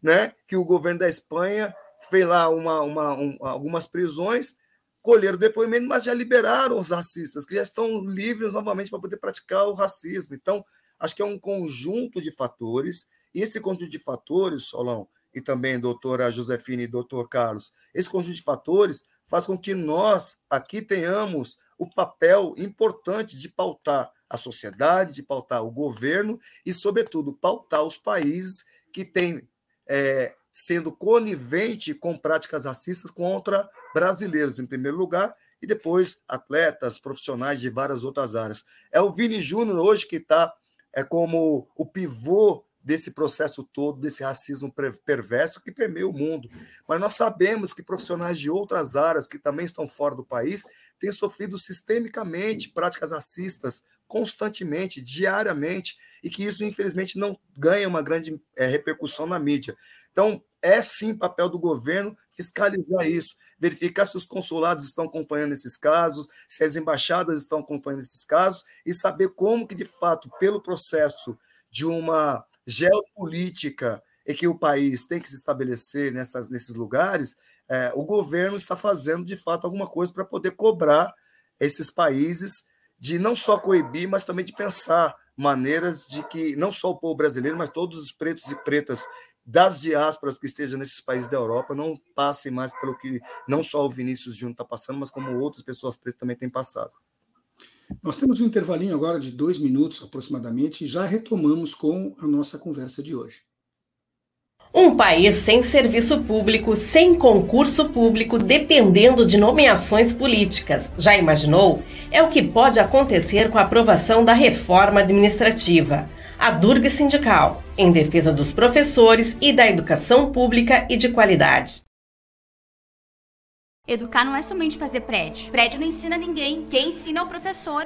né, que o governo da Espanha fez lá uma, uma, um, algumas prisões, colheram depoimento, mas já liberaram os racistas, que já estão livres novamente para poder praticar o racismo. Então, acho que é um conjunto de fatores, e esse conjunto de fatores, Solão, e também doutora Josefine e doutor Carlos, esse conjunto de fatores faz com que nós aqui tenhamos o papel importante de pautar a sociedade, de pautar o governo e, sobretudo, pautar os países que têm é, sendo conivente com práticas racistas contra brasileiros, em primeiro lugar, e depois atletas, profissionais de várias outras áreas. É o Vini Júnior hoje que está é, como o pivô desse processo todo, desse racismo perverso que permeia o mundo. Mas nós sabemos que profissionais de outras áreas que também estão fora do país têm sofrido sistemicamente práticas racistas, constantemente, diariamente, e que isso, infelizmente, não ganha uma grande é, repercussão na mídia. Então, é sim papel do governo fiscalizar isso, verificar se os consulados estão acompanhando esses casos, se as embaixadas estão acompanhando esses casos, e saber como que, de fato, pelo processo de uma geopolítica em que o país tem que se estabelecer nessas, nesses lugares, é, o governo está fazendo de fato alguma coisa para poder cobrar esses países de não só coibir, mas também de pensar maneiras de que não só o povo brasileiro, mas todos os pretos e pretas das diásporas que estejam nesses países da Europa não passem mais pelo que não só o Vinícius Júnior está passando, mas como outras pessoas pretas também têm passado. Nós temos um intervalinho agora de dois minutos aproximadamente e já retomamos com a nossa conversa de hoje. Um país sem serviço público, sem concurso público, dependendo de nomeações políticas. Já imaginou? É o que pode acontecer com a aprovação da reforma administrativa. A Durga Sindical, em defesa dos professores e da educação pública e de qualidade. Educar não é somente fazer prédio. Prédio não ensina ninguém. Quem ensina é o professor.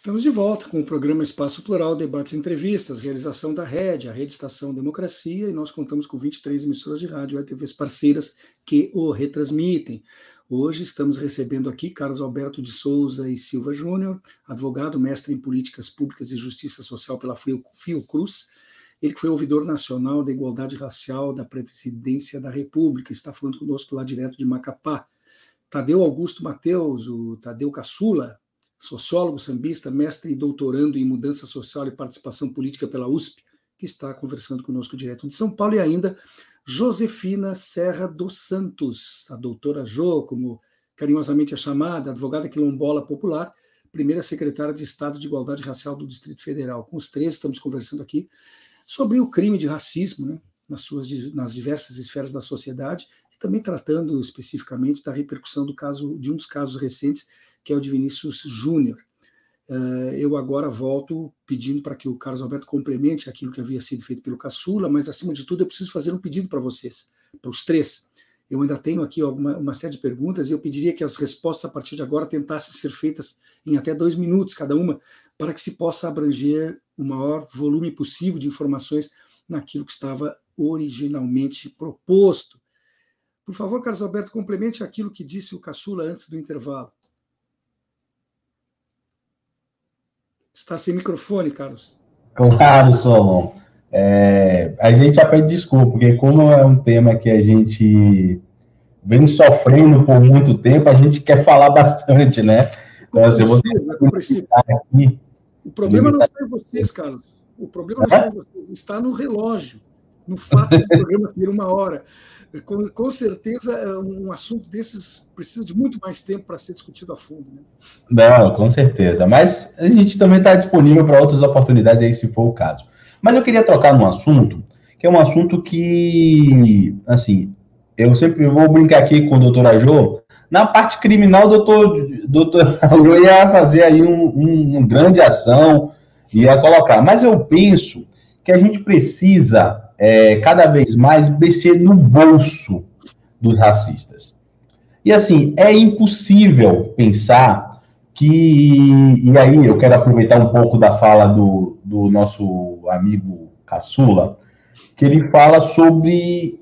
Estamos de volta com o programa Espaço Plural, debates e entrevistas, realização da Rede, a Rede Estação Democracia, e nós contamos com 23 emissoras de rádio e TVs parceiras que o retransmitem. Hoje estamos recebendo aqui Carlos Alberto de Souza e Silva Júnior, advogado, mestre em políticas públicas e justiça social pela Fiocruz, ele que foi ouvidor nacional da igualdade racial da Presidência da República, está falando conosco lá direto de Macapá. Tadeu Augusto Mateus, o Tadeu Caçula, sociólogo sambista, mestre e doutorando em mudança social e participação política pela USP, que está conversando conosco direto de São Paulo, e ainda Josefina Serra dos Santos, a doutora Jo, como carinhosamente é chamada, advogada quilombola popular, primeira secretária de Estado de Igualdade Racial do Distrito Federal. Com os três estamos conversando aqui sobre o crime de racismo, né, nas suas nas diversas esferas da sociedade, e também tratando especificamente da repercussão do caso de um dos casos recentes que é o de Vinícius Júnior. Uh, eu agora volto pedindo para que o Carlos Alberto complemente aquilo que havia sido feito pelo Caçula, mas acima de tudo eu preciso fazer um pedido para vocês, para os três. Eu ainda tenho aqui alguma, uma série de perguntas e eu pediria que as respostas a partir de agora tentassem ser feitas em até dois minutos cada uma, para que se possa abranger o maior volume possível de informações naquilo que estava originalmente proposto. Por favor, Carlos Alberto, complemente aquilo que disse o Caçula antes do intervalo. Está sem microfone, Carlos. Claro, Solon. É, a gente já pede desculpa, porque como é um tema que a gente vem sofrendo por muito tempo, a gente quer falar bastante, né? Então, assim, precisa, aqui, o problema não está em vocês, Carlos. O problema não está em vocês, está no relógio, no fato do programa ter uma hora com, com certeza é um assunto desses precisa de muito mais tempo para ser discutido a fundo. Né? Não, com certeza. Mas a gente também está disponível para outras oportunidades aí, se for o caso. Mas eu queria tocar num assunto que é um assunto que, assim, eu sempre vou brincar aqui com o doutor Ajô. Na parte criminal, o doutor, doutor Ajô ia fazer aí um, um grande ação, ia colocar. Mas eu penso que a gente precisa é, cada vez mais descer no bolso dos racistas. E assim, é impossível pensar que. E aí eu quero aproveitar um pouco da fala do, do nosso amigo Caçula, que ele fala sobre.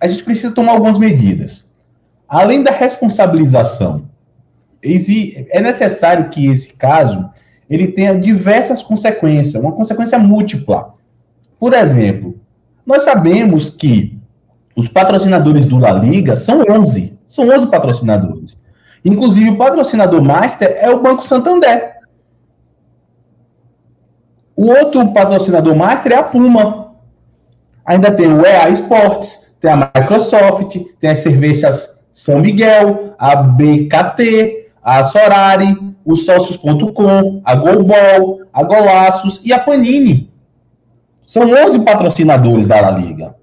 A gente precisa tomar algumas medidas. Além da responsabilização, é necessário que esse caso ele tenha diversas consequências, uma consequência múltipla. Por exemplo, nós sabemos que os patrocinadores do La Liga são 11. São 11 patrocinadores. Inclusive, o patrocinador master é o Banco Santander. O outro patrocinador master é a Puma. Ainda tem o EA Sports, tem a Microsoft, tem as cervejas São Miguel, a BKT, a Sorari, os sócios.com, a Golbol, a Golaços e a Panini. São 11 patrocinadores da La Liga.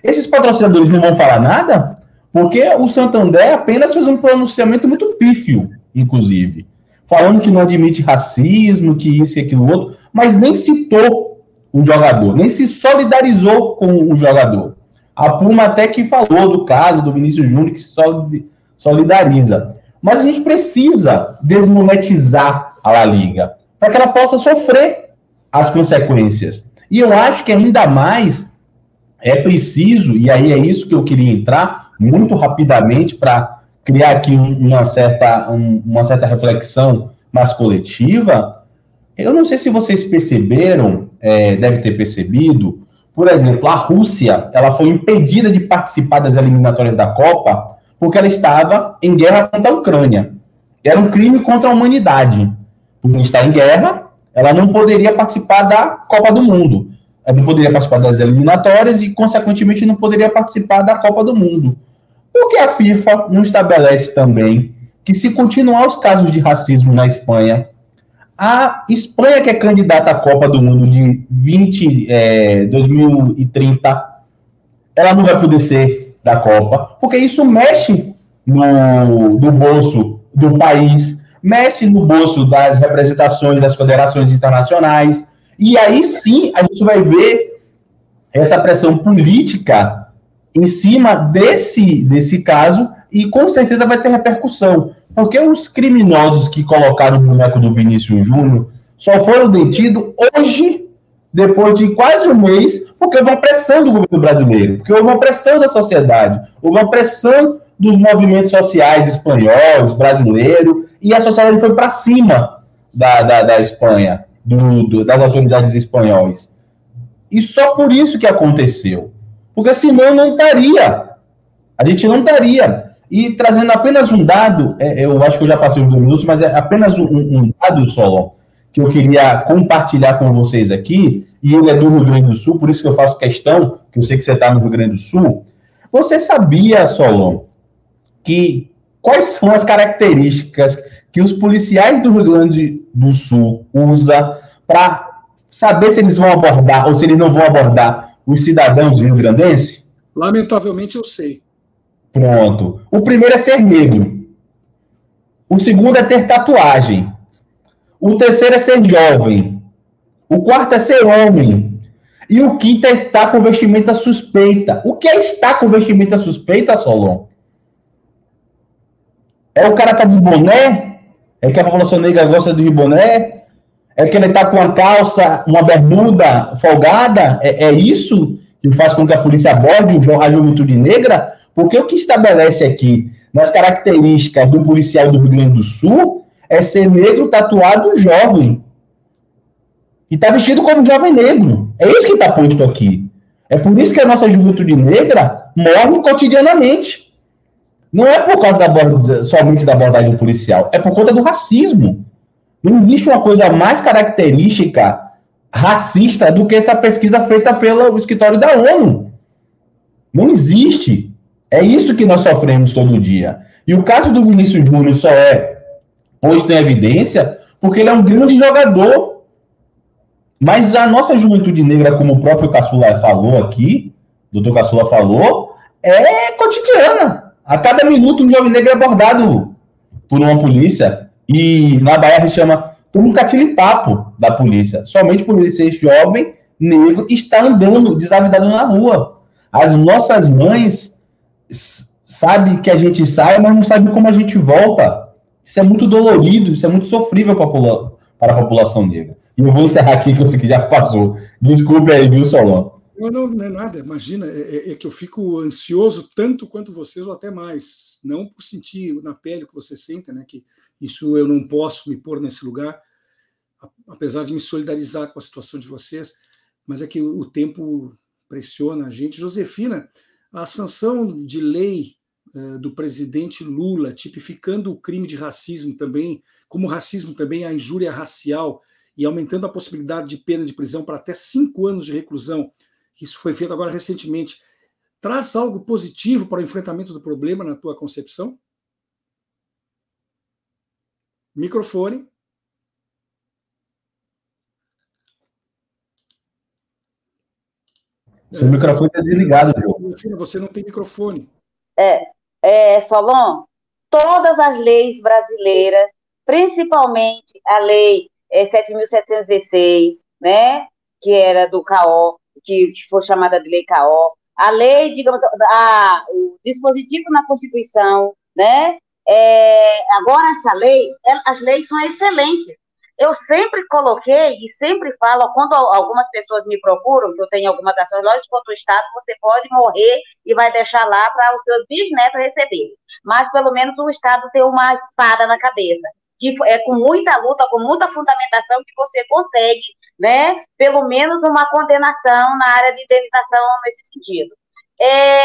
Esses patrocinadores não vão falar nada? Porque o Santander apenas fez um pronunciamento muito pífio, inclusive, falando que não admite racismo, que isso e aquilo outro, mas nem citou o jogador, nem se solidarizou com o jogador. A Puma até que falou do caso do Vinícius Júnior, que se solidariza. Mas a gente precisa desmonetizar a La Liga para que ela possa sofrer as consequências. E eu acho que ainda mais é preciso, e aí é isso que eu queria entrar muito rapidamente para criar aqui uma certa, uma certa reflexão mais coletiva, eu não sei se vocês perceberam, é, deve ter percebido, por exemplo, a Rússia, ela foi impedida de participar das eliminatórias da Copa porque ela estava em guerra contra a Ucrânia. Era um crime contra a humanidade. Por estar em guerra, ela não poderia participar da Copa do Mundo. Ela não poderia participar das eliminatórias e, consequentemente, não poderia participar da Copa do Mundo. Porque a FIFA não estabelece também que, se continuar os casos de racismo na Espanha, a Espanha, que é candidata à Copa do Mundo de 20, é, 2030, ela não vai poder ser da Copa, porque isso mexe no, no bolso do país, mexe no bolso das representações das federações internacionais, e aí sim a gente vai ver essa pressão política em cima desse, desse caso, e com certeza vai ter repercussão. Porque os criminosos que colocaram o boneco do Vinícius Júnior só foram detidos hoje, depois de quase um mês, porque houve uma pressão do governo brasileiro, porque houve uma pressão da sociedade, houve uma pressão dos movimentos sociais espanhóis, brasileiros, e a sociedade foi para cima da, da, da Espanha, do, do, das autoridades espanhóis. E só por isso que aconteceu. Porque senão não estaria. A gente não estaria. E trazendo apenas um dado, é, eu acho que eu já passei uns minutos, mas é apenas um, um dado, Solon, que eu queria compartilhar com vocês aqui, e ele é do Rio Grande do Sul, por isso que eu faço questão, que eu sei que você está no Rio Grande do Sul. Você sabia, Solon, que quais são as características que os policiais do Rio Grande do Sul usam para saber se eles vão abordar ou se eles não vão abordar os cidadãos rio-grandenses? Lamentavelmente eu sei. Pronto. O primeiro é ser negro. O segundo é ter tatuagem. O terceiro é ser jovem. O quarto é ser homem. E o quinto é estar com vestimenta suspeita. O que é estar com vestimenta suspeita, Solon? É o cara tá de boné? É que a população negra gosta de boné? É que ele tá com uma calça, uma bermuda folgada? É, é isso que faz com que a polícia aborde a juventude negra? Porque o que estabelece aqui, nas características do policial do Rio Grande do Sul, é ser negro, tatuado, jovem. E está vestido como jovem negro. É isso que está posto aqui. É por isso que a nossa juventude negra morre cotidianamente. Não é por causa da, somente da abordagem policial, é por conta do racismo. Não existe uma coisa mais característica racista do que essa pesquisa feita pelo escritório da ONU. Não existe. É isso que nós sofremos todo dia. E o caso do Vinícius Júnior só é posto em evidência porque ele é um grande jogador. Mas a nossa juventude negra, como o próprio Caçula falou aqui, o doutor Caçula falou, é cotidiana. A cada minuto um jovem negro é abordado por uma polícia. E na Bahia se chama um catilipapo da polícia. Somente por ele ser jovem, negro, está andando desavidado na rua. As nossas mães sabe que a gente sai, mas não sabe como a gente volta. Isso é muito dolorido, isso é muito sofrível para a população negra. E eu vou encerrar aqui, que eu sei que já passou. Desculpe aí, viu, Solon? Não, não, não é nada. Imagina, é, é, é, que eu fico ansioso tanto quanto vocês, ou até mais. Não por sentir na pele o que você sente, né? Que isso eu não posso me pôr nesse lugar, apesar de me solidarizar com a situação de vocês, mas é que o tempo pressiona a gente. Josefina, a sanção de lei uh, do presidente Lula, tipificando o crime de racismo também, como racismo também a injúria racial, e aumentando a possibilidade de pena de prisão para até cinco anos de reclusão, isso foi feito agora recentemente, traz algo positivo para o enfrentamento do problema na tua concepção? Microfone. Seu microfone está desligado, João. Você não tem microfone. É, é, Solon, todas as leis brasileiras, principalmente a lei é, 7.716, né, que era do CAO, que, que chamada de lei CAO, a lei, digamos, a, o dispositivo na Constituição, né, é, agora essa lei, as leis são excelentes, eu sempre coloquei e sempre falo, quando algumas pessoas me procuram, que eu tenho algumas ações, lógico, contra o Estado, você pode morrer e vai deixar lá para os seus bisnetos receberem. mas pelo menos o Estado tem uma espada na cabeça, que é com muita luta, com muita fundamentação que você consegue, né, pelo menos uma condenação na área de indenização nesse sentido. É,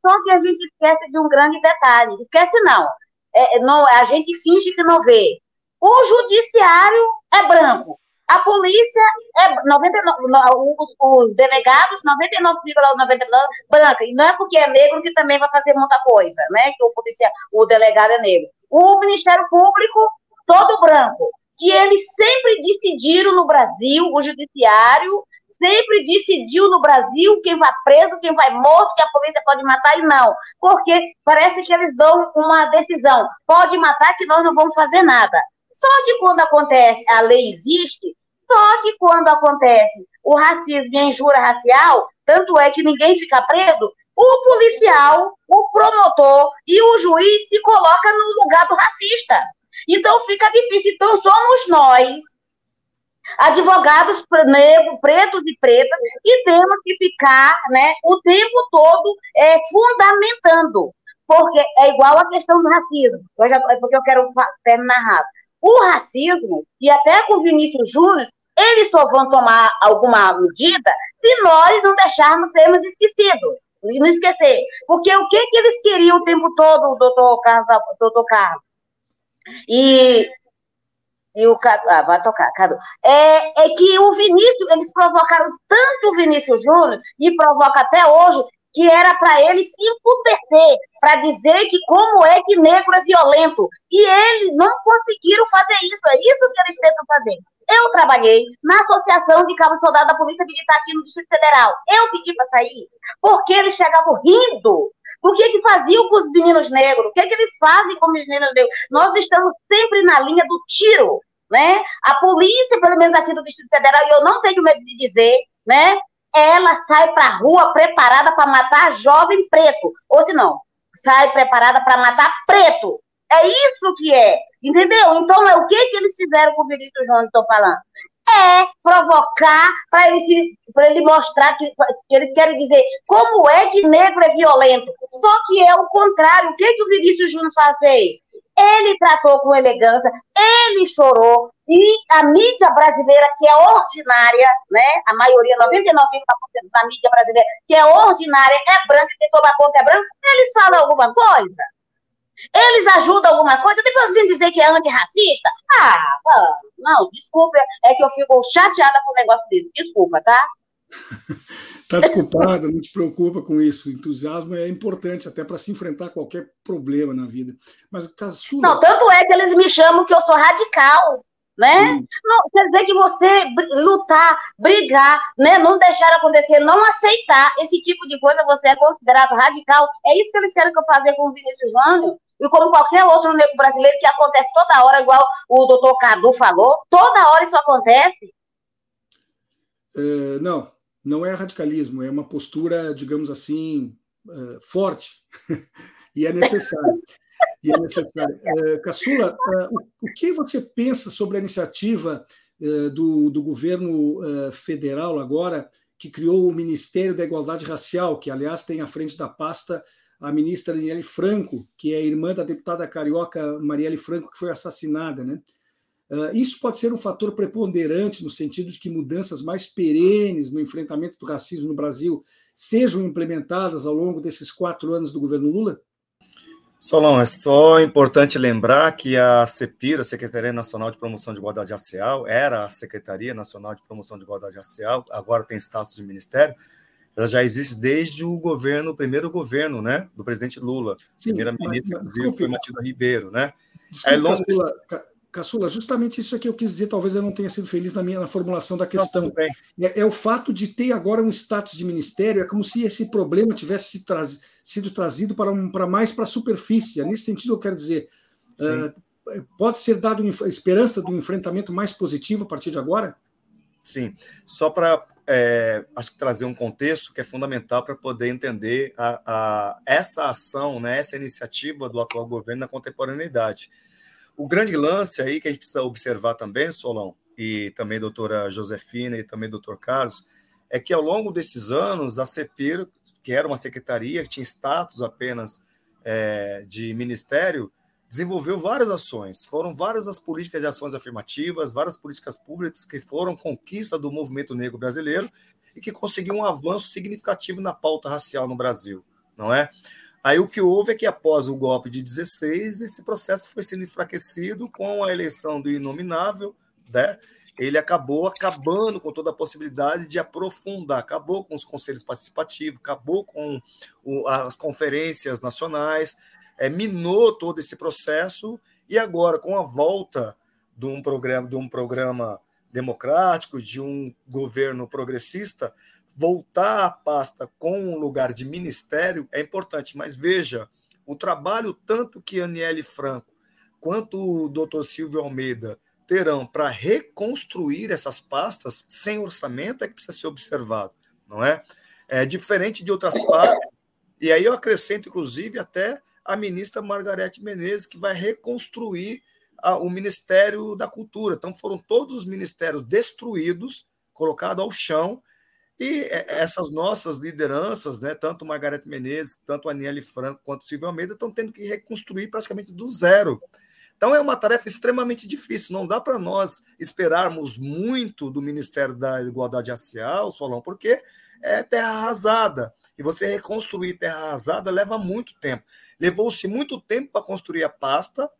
só que a gente esquece de um grande detalhe, esquece não, é, não a gente finge que não vê. O judiciário é branco, a polícia é 99, os, os delegados, 99,99 branca. E não é porque é negro que também vai fazer muita coisa, né? Que o polícia, o delegado é negro. O Ministério Público, todo branco. Que eles sempre decidiram no Brasil, o judiciário sempre decidiu no Brasil quem vai preso, quem vai morto, que a polícia pode matar e não. Porque parece que eles dão uma decisão. Pode matar que nós não vamos fazer nada. Só que quando acontece, a lei existe, só que quando acontece o racismo e a injúria racial, tanto é que ninguém fica preso, o policial, o promotor e o juiz se coloca no lugar do racista. Então fica difícil. Então somos nós, advogados negros, pretos e pretas, que temos que ficar né, o tempo todo é, fundamentando. Porque é igual a questão do racismo. Eu já, porque eu quero terminar rápido. O racismo, e até com o Vinícius Júnior, eles só vão tomar alguma medida se nós não deixarmos sermos esquecidos. E não esquecer. Porque o que, que eles queriam o tempo todo, doutor Carlos, doutor Carlos? E, e o ah, vai tocar, Cadu. É, é que o Vinícius, eles provocaram tanto o Vinícius Júnior, e provoca até hoje, que era para eles se emputecer, para dizer que como é que negro é violento. E eles não conseguiram fazer isso, é isso que eles tentam fazer. Eu trabalhei na Associação de Cabo Soldado da Polícia Militar aqui no Distrito Federal. Eu pedi para sair, porque eles chegavam rindo. O que que faziam com os meninos negros? O que que eles fazem com os meninos negros? Nós estamos sempre na linha do tiro, né? A polícia, pelo menos aqui do Distrito Federal, e eu não tenho medo de dizer, né? Ela sai para a rua preparada para matar jovem preto. Ou se não, sai preparada para matar preto. É isso que é. Entendeu? Então, é o que, que eles fizeram com o Vinícius Júnior, estou falando? É provocar para ele, ele mostrar que, que, eles querem dizer como é que negro é violento. Só que é o contrário. O que, que o Vinícius Júnior fez? Ele tratou com elegância, ele chorou, e a mídia brasileira, que é ordinária, né? A maioria, 99,9% da mídia brasileira, que é ordinária, é branca, quem toma conta é branco, eles falam alguma coisa. Eles ajudam alguma coisa, depois vêm dizer que é antirracista. Ah, não, desculpa, é que eu fico chateada com o negócio desse. Desculpa, tá? tá desculpada, não te preocupa com isso. O entusiasmo é importante até para se enfrentar qualquer problema na vida. Mas, Caçula... Não, tanto é que eles me chamam que eu sou radical né? Não, quer dizer que você lutar, brigar, né? Não deixar acontecer, não aceitar esse tipo de coisa, você é considerado radical. É isso que eles querem que eu faça com o Vinícius Júnior e como qualquer outro negro brasileiro que acontece toda hora, igual o doutor Cadu falou, toda hora isso acontece. É, não, não é radicalismo, é uma postura, digamos assim, é, forte e é necessário. e é necessário. É, Caçula, é, o, que você pensa sobre a iniciativa é, do, do governo federal agora, que criou o Ministério da Igualdade Racial, que, aliás, tem à frente da pasta a ministra Daniele Franco, que é irmã da deputada carioca Marielle Franco, que foi assassinada, né? Uh, isso pode ser um fator preponderante no sentido de que mudanças mais perenes no enfrentamento do racismo no Brasil sejam implementadas ao longo desses quatro anos do governo Lula? Solon, é só importante lembrar que a CEPIR, a Secretaria Nacional de Promoção de Igualdade Racial, era a Secretaria Nacional de Promoção de Igualdade Racial, agora tem status de ministério, ela já existe desde o governo, o primeiro governo, né, do presidente Lula. Primeira-ministra, inclusive, foi Matilda Ribeiro, né? Desculpa, é longo... Caçula, Caçula, justamente isso é que eu quis dizer, talvez eu não tenha sido feliz na minha na formulação da questão. Não, é, é, o fato de ter agora um status de ministério, é como se esse problema tivesse traz, sido trazido para, um, para mais para a superfície. Nesse sentido, eu quero dizer, uh, pode ser dado esperança de um enfrentamento mais positivo a partir de agora? Sim, só para é, acho que trazer um contexto que é fundamental para poder entender a, a, essa ação, né, essa iniciativa do atual governo na contemporaneidade. O grande lance aí que a gente precisa observar também, Solon, e também doutora Josefina e também doutor Carlos, é que ao longo desses anos, a CEPIR, que era uma secretaria, que tinha status apenas é, de ministério, desenvolveu várias ações. Foram várias as políticas de ações afirmativas, várias políticas públicas que foram conquista do movimento negro brasileiro e que conseguiu um avanço significativo na pauta racial no Brasil, não é? Aí o que houve é que após o golpe de 16, esse processo foi sendo enfraquecido com a eleição do inominável, né? Ele acabou acabando com toda a possibilidade de aprofundar, acabou com os conselhos participativos, acabou com as conferências nacionais, é, minou todo esse processo e agora com a volta de um programa, de um programa democrático, de um governo progressista, voltar à pasta com um lugar de ministério é importante, mas veja, o trabalho tanto que Aniele Franco quanto o doutor Silvio Almeida terão para reconstruir essas pastas sem orçamento é que precisa ser observado, não é? É diferente de outras pastas, e aí eu acrescento, inclusive, até a ministra Margarete Menezes, que vai reconstruir a, o Ministério da Cultura. Então, foram todos os ministérios destruídos, colocados ao chão, e é, essas nossas lideranças, né, tanto Margarete Menezes, tanto Aniele Franco quanto Silvio Almeida, estão tendo que reconstruir praticamente do zero. Então é uma tarefa extremamente difícil. Não dá para nós esperarmos muito do Ministério da Igualdade Racial, Solon, porque é terra arrasada. E você reconstruir terra arrasada leva muito tempo. Levou-se muito tempo para construir a pasta.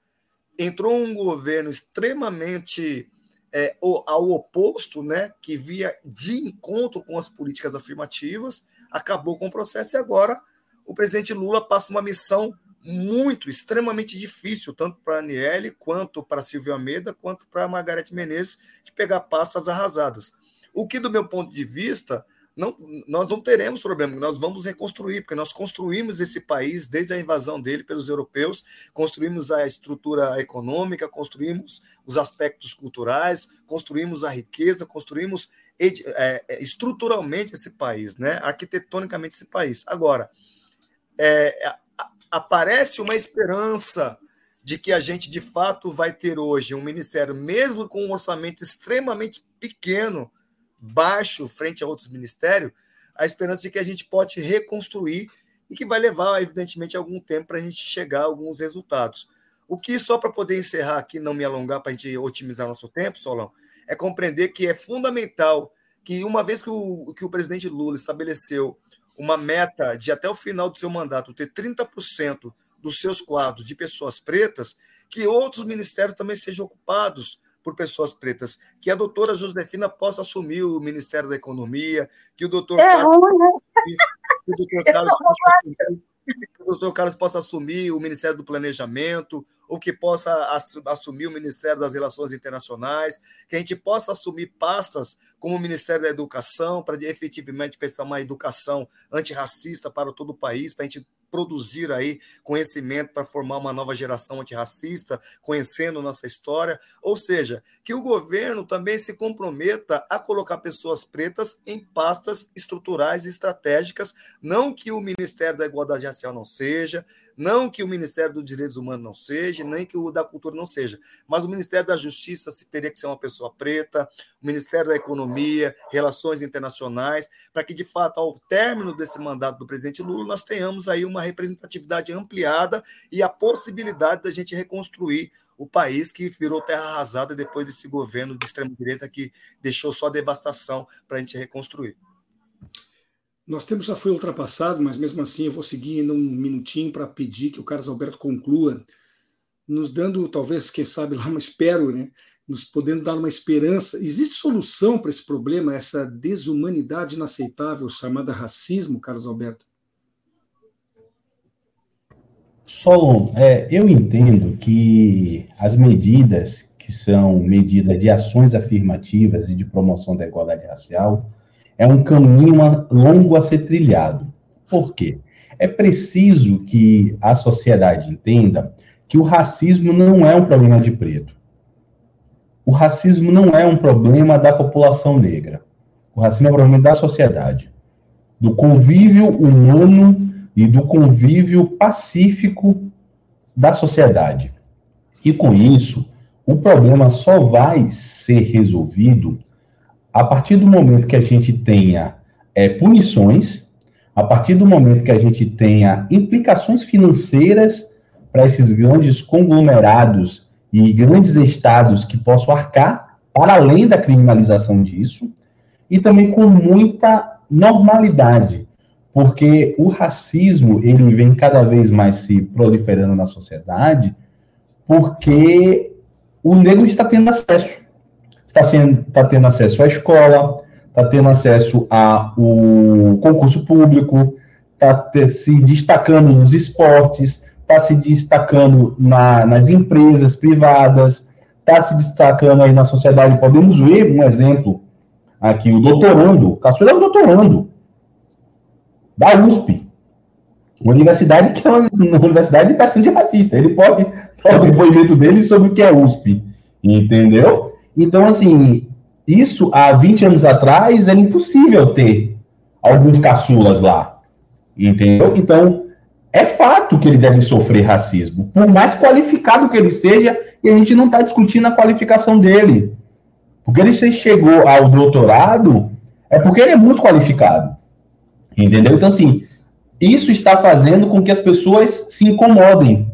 Entrou um governo extremamente é, ao oposto, né, que via de encontro com as políticas afirmativas, acabou com o processo e agora o presidente Lula passa uma missão muito, extremamente difícil, tanto para a Aniele, quanto para a Silvia Almeida, quanto para a Margarete Menezes, de pegar pastas arrasadas. O que, do meu ponto de vista, não, nós não teremos problema, nós vamos reconstruir, porque nós construímos esse país desde a invasão dele pelos europeus, construímos a estrutura econômica, construímos os aspectos culturais, construímos a riqueza, construímos é, é, estruturalmente esse país, né? arquitetonicamente esse país. Agora, é, aparece uma esperança de que a gente de fato vai ter hoje um ministério, mesmo com um orçamento extremamente pequeno, baixo frente a outros ministérios, a esperança de que a gente pode reconstruir e que vai levar, evidentemente, algum tempo para a gente chegar a alguns resultados. O que, só para poder encerrar aqui, não me alongar, para a gente otimizar nosso tempo, Solão, é compreender que é fundamental que, uma vez que o, que o presidente Lula estabeleceu uma meta de, até o final do seu mandato, ter 30% dos seus quadros de pessoas pretas, que outros ministérios também sejam ocupados por pessoas pretas, que a doutora Josefina possa assumir o Ministério da Economia, que o doutor é Carlos, ruim, né? que o doutor Carlos possa assumir, que o doutor Carlos possa assumir o Ministério do Planejamento, ou que possa assumir o Ministério das Relações Internacionais, que a gente possa assumir pastas como o Ministério da Educação, para efetivamente pensar uma educação antirracista para todo o país, para a gente produzir aí conhecimento para formar uma nova geração antirracista, conhecendo nossa história, ou seja, que o governo também se comprometa a colocar pessoas pretas em pastas estruturais e estratégicas, não que o Ministério da Igualdade Racial não seja, não que o Ministério dos Direitos Humanos não seja, nem que o da Cultura não seja, mas o Ministério da Justiça teria que ser uma pessoa preta, o Ministério da Economia, Relações Internacionais, para que, de fato, ao término desse mandato do presidente Lula, nós tenhamos aí uma representatividade ampliada e a possibilidade da gente reconstruir o país que virou terra arrasada depois desse governo de extrema-direita que deixou só devastação para a gente reconstruir. Nós temos já foi ultrapassado, mas mesmo assim eu vou seguir um minutinho para pedir que o Carlos Alberto conclua, nos dando talvez, quem sabe lá, mas espero, né, nos podendo dar uma esperança. Existe solução para esse problema, essa desumanidade inaceitável chamada racismo, Carlos Alberto? Solon, é, eu entendo que as medidas que são medidas de ações afirmativas e de promoção da igualdade racial é um caminho longo a ser trilhado. Por quê? É preciso que a sociedade entenda que o racismo não é um problema de preto. O racismo não é um problema da população negra. O racismo é um problema da sociedade, do convívio humano e do convívio pacífico da sociedade. E com isso, o problema só vai ser resolvido a partir do momento que a gente tenha é, punições, a partir do momento que a gente tenha implicações financeiras para esses grandes conglomerados e grandes estados que possam arcar, para além da criminalização disso, e também com muita normalidade, porque o racismo ele vem cada vez mais se proliferando na sociedade, porque o negro está tendo acesso, está, está tendo acesso à escola, está tendo acesso ao concurso público, está se destacando nos esportes, está se destacando na, nas empresas privadas, está se destacando aí na sociedade. Podemos ver um exemplo aqui, o doutorando, o Caçula é um doutorando da USP, uma universidade que é uma, uma universidade bastante racista. Ele pode dar o depoimento dele sobre o que é USP, entendeu? Então, assim, isso há 20 anos atrás era impossível ter alguns caçulas lá, entendeu? Então, é fato que ele deve sofrer racismo, por mais qualificado que ele seja, e a gente não está discutindo a qualificação dele. Porque ele chegou ao doutorado, é porque ele é muito qualificado. Entendeu? Então, assim, isso está fazendo com que as pessoas se incomodem.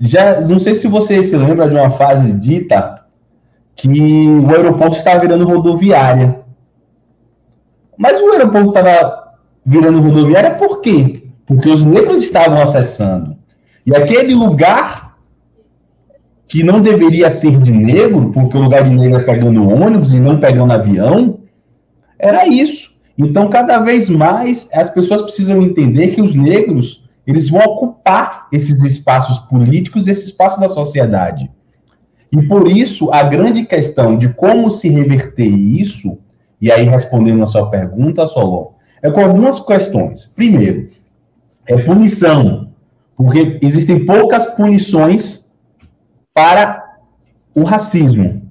Já, não sei se você se lembra de uma fase dita que o aeroporto estava virando rodoviária. Mas o aeroporto estava virando rodoviária por quê? Porque os negros estavam acessando. E aquele lugar que não deveria ser de negro, porque o lugar de negro é pegando ônibus e não pegando avião, era isso. Então, cada vez mais, as pessoas precisam entender que os negros eles vão ocupar esses espaços políticos, esse espaço da sociedade. E por isso, a grande questão de como se reverter isso, e aí respondendo a sua pergunta, Solon, é com algumas questões. Primeiro, é punição, porque existem poucas punições para o racismo.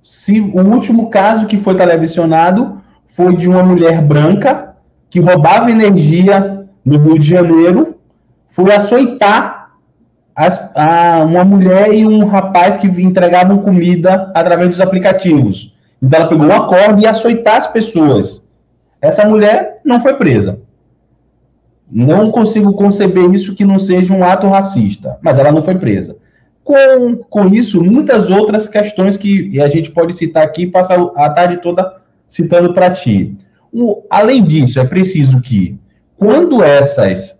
Se o último caso que foi televisionado foi de uma mulher branca que roubava energia no Rio de Janeiro, foi açoitar as, a, uma mulher e um rapaz que entregavam comida através dos aplicativos. Então ela pegou uma corda e açoitar as pessoas. Essa mulher não foi presa. Não consigo conceber isso que não seja um ato racista, mas ela não foi presa. Com, com isso, muitas outras questões que a gente pode citar aqui passar a tarde toda citando para ti. O, além disso, é preciso que, quando essas,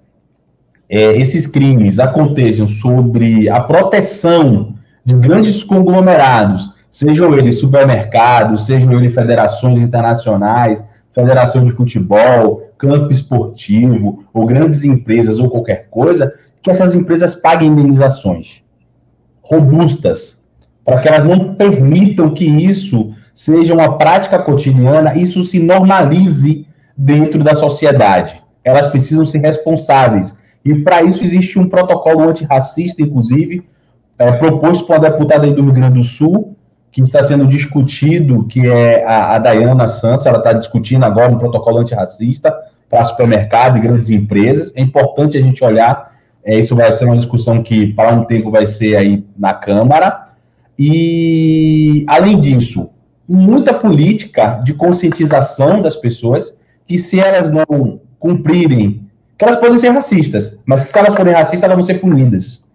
é, esses crimes aconteçam sobre a proteção de grandes conglomerados, sejam eles supermercados, sejam eles federações internacionais, federação de futebol, campo esportivo, ou grandes empresas, ou qualquer coisa, que essas empresas paguem indenizações robustas, para que elas não permitam que isso seja uma prática cotidiana, isso se normalize dentro da sociedade. Elas precisam ser responsáveis. E para isso existe um protocolo antirracista, inclusive, é, proposto por uma deputada do Rio Grande do Sul, que está sendo discutido, que é a, a Dayana Santos, ela está discutindo agora um protocolo antirracista para supermercado e grandes empresas. É importante a gente olhar, é, isso vai ser uma discussão que para um tempo vai ser aí na Câmara. E, além disso, muita política de conscientização das pessoas que se elas não cumprirem, que elas podem ser racistas, mas se elas forem racistas, elas vão ser punidas.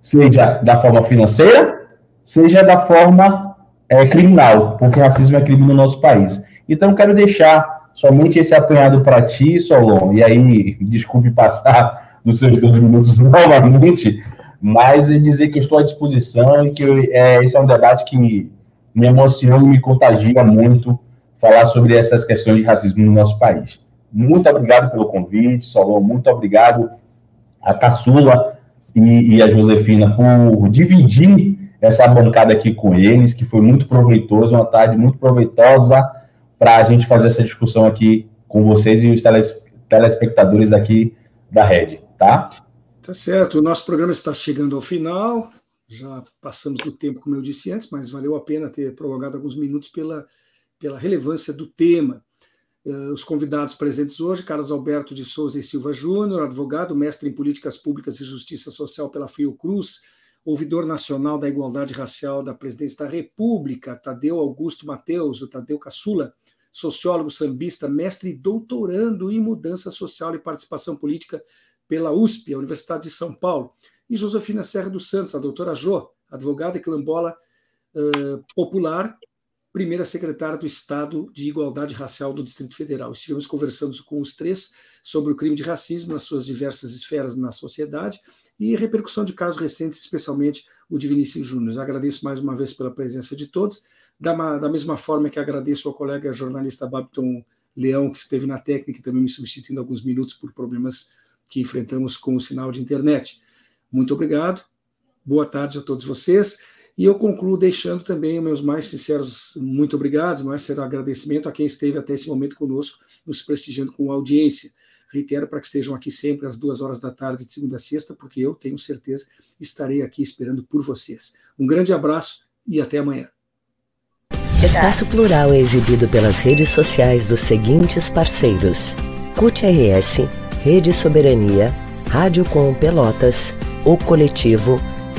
Seja da forma financeira, seja da forma é, criminal, porque racismo é crime no nosso país. Então, quero deixar somente esse apanhado para ti, Solon, e aí, desculpe passar dos seus dois minutos novamente, mas é dizer que eu estou à disposição e que eu, é, esse é um debate que me, me emociona e me contagia muito falar sobre essas questões de racismo no nosso país. Muito obrigado pelo convite, Solon, muito obrigado a Caçula e, e a Josefina por dividir essa bancada aqui com eles, que foi muito proveitoso, uma tarde muito proveitosa para a gente fazer essa discussão aqui com vocês e os telespectadores aqui da Rede, tá? Tá certo, o nosso programa está chegando ao final, já passamos do tempo, como eu disse antes, mas valeu a pena ter prolongado alguns minutos pela, pela relevância do tema. Uh, os convidados presentes hoje, Carlos Alberto de Souza e Silva Júnior, advogado, mestre em Políticas Públicas e Justiça Social pela Fiocruz, ouvidor nacional da igualdade racial da presidência da República, Tadeu Augusto Mateus, o Tadeu Caçula, sociólogo, sambista, mestre e doutorando em mudança social e participação política pela USP, a Universidade de São Paulo. E Josefina Serra dos Santos, a doutora Jo, advogada e quilombola uh, popular, primeira secretária do Estado de Igualdade Racial do Distrito Federal. Estivemos conversando com os três sobre o crime de racismo nas suas diversas esferas na sociedade e repercussão de casos recentes, especialmente o de Vinícius Júnior. Agradeço mais uma vez pela presença de todos, da, da mesma forma que agradeço ao colega jornalista Babton Leão, que esteve na técnica e também me substituindo alguns minutos por problemas que enfrentamos com o sinal de internet. Muito obrigado, boa tarde a todos vocês. E eu concluo deixando também meus mais sinceros muito obrigados, mais sincero agradecimento a quem esteve até esse momento conosco, nos prestigiando com audiência. Reitero para que estejam aqui sempre às duas horas da tarde, de segunda a sexta, porque eu tenho certeza estarei aqui esperando por vocês. Um grande abraço e até amanhã. Espaço Plural é exibido pelas redes sociais dos seguintes parceiros: CUT RS, Rede Soberania, Rádio Com Pelotas, O Coletivo,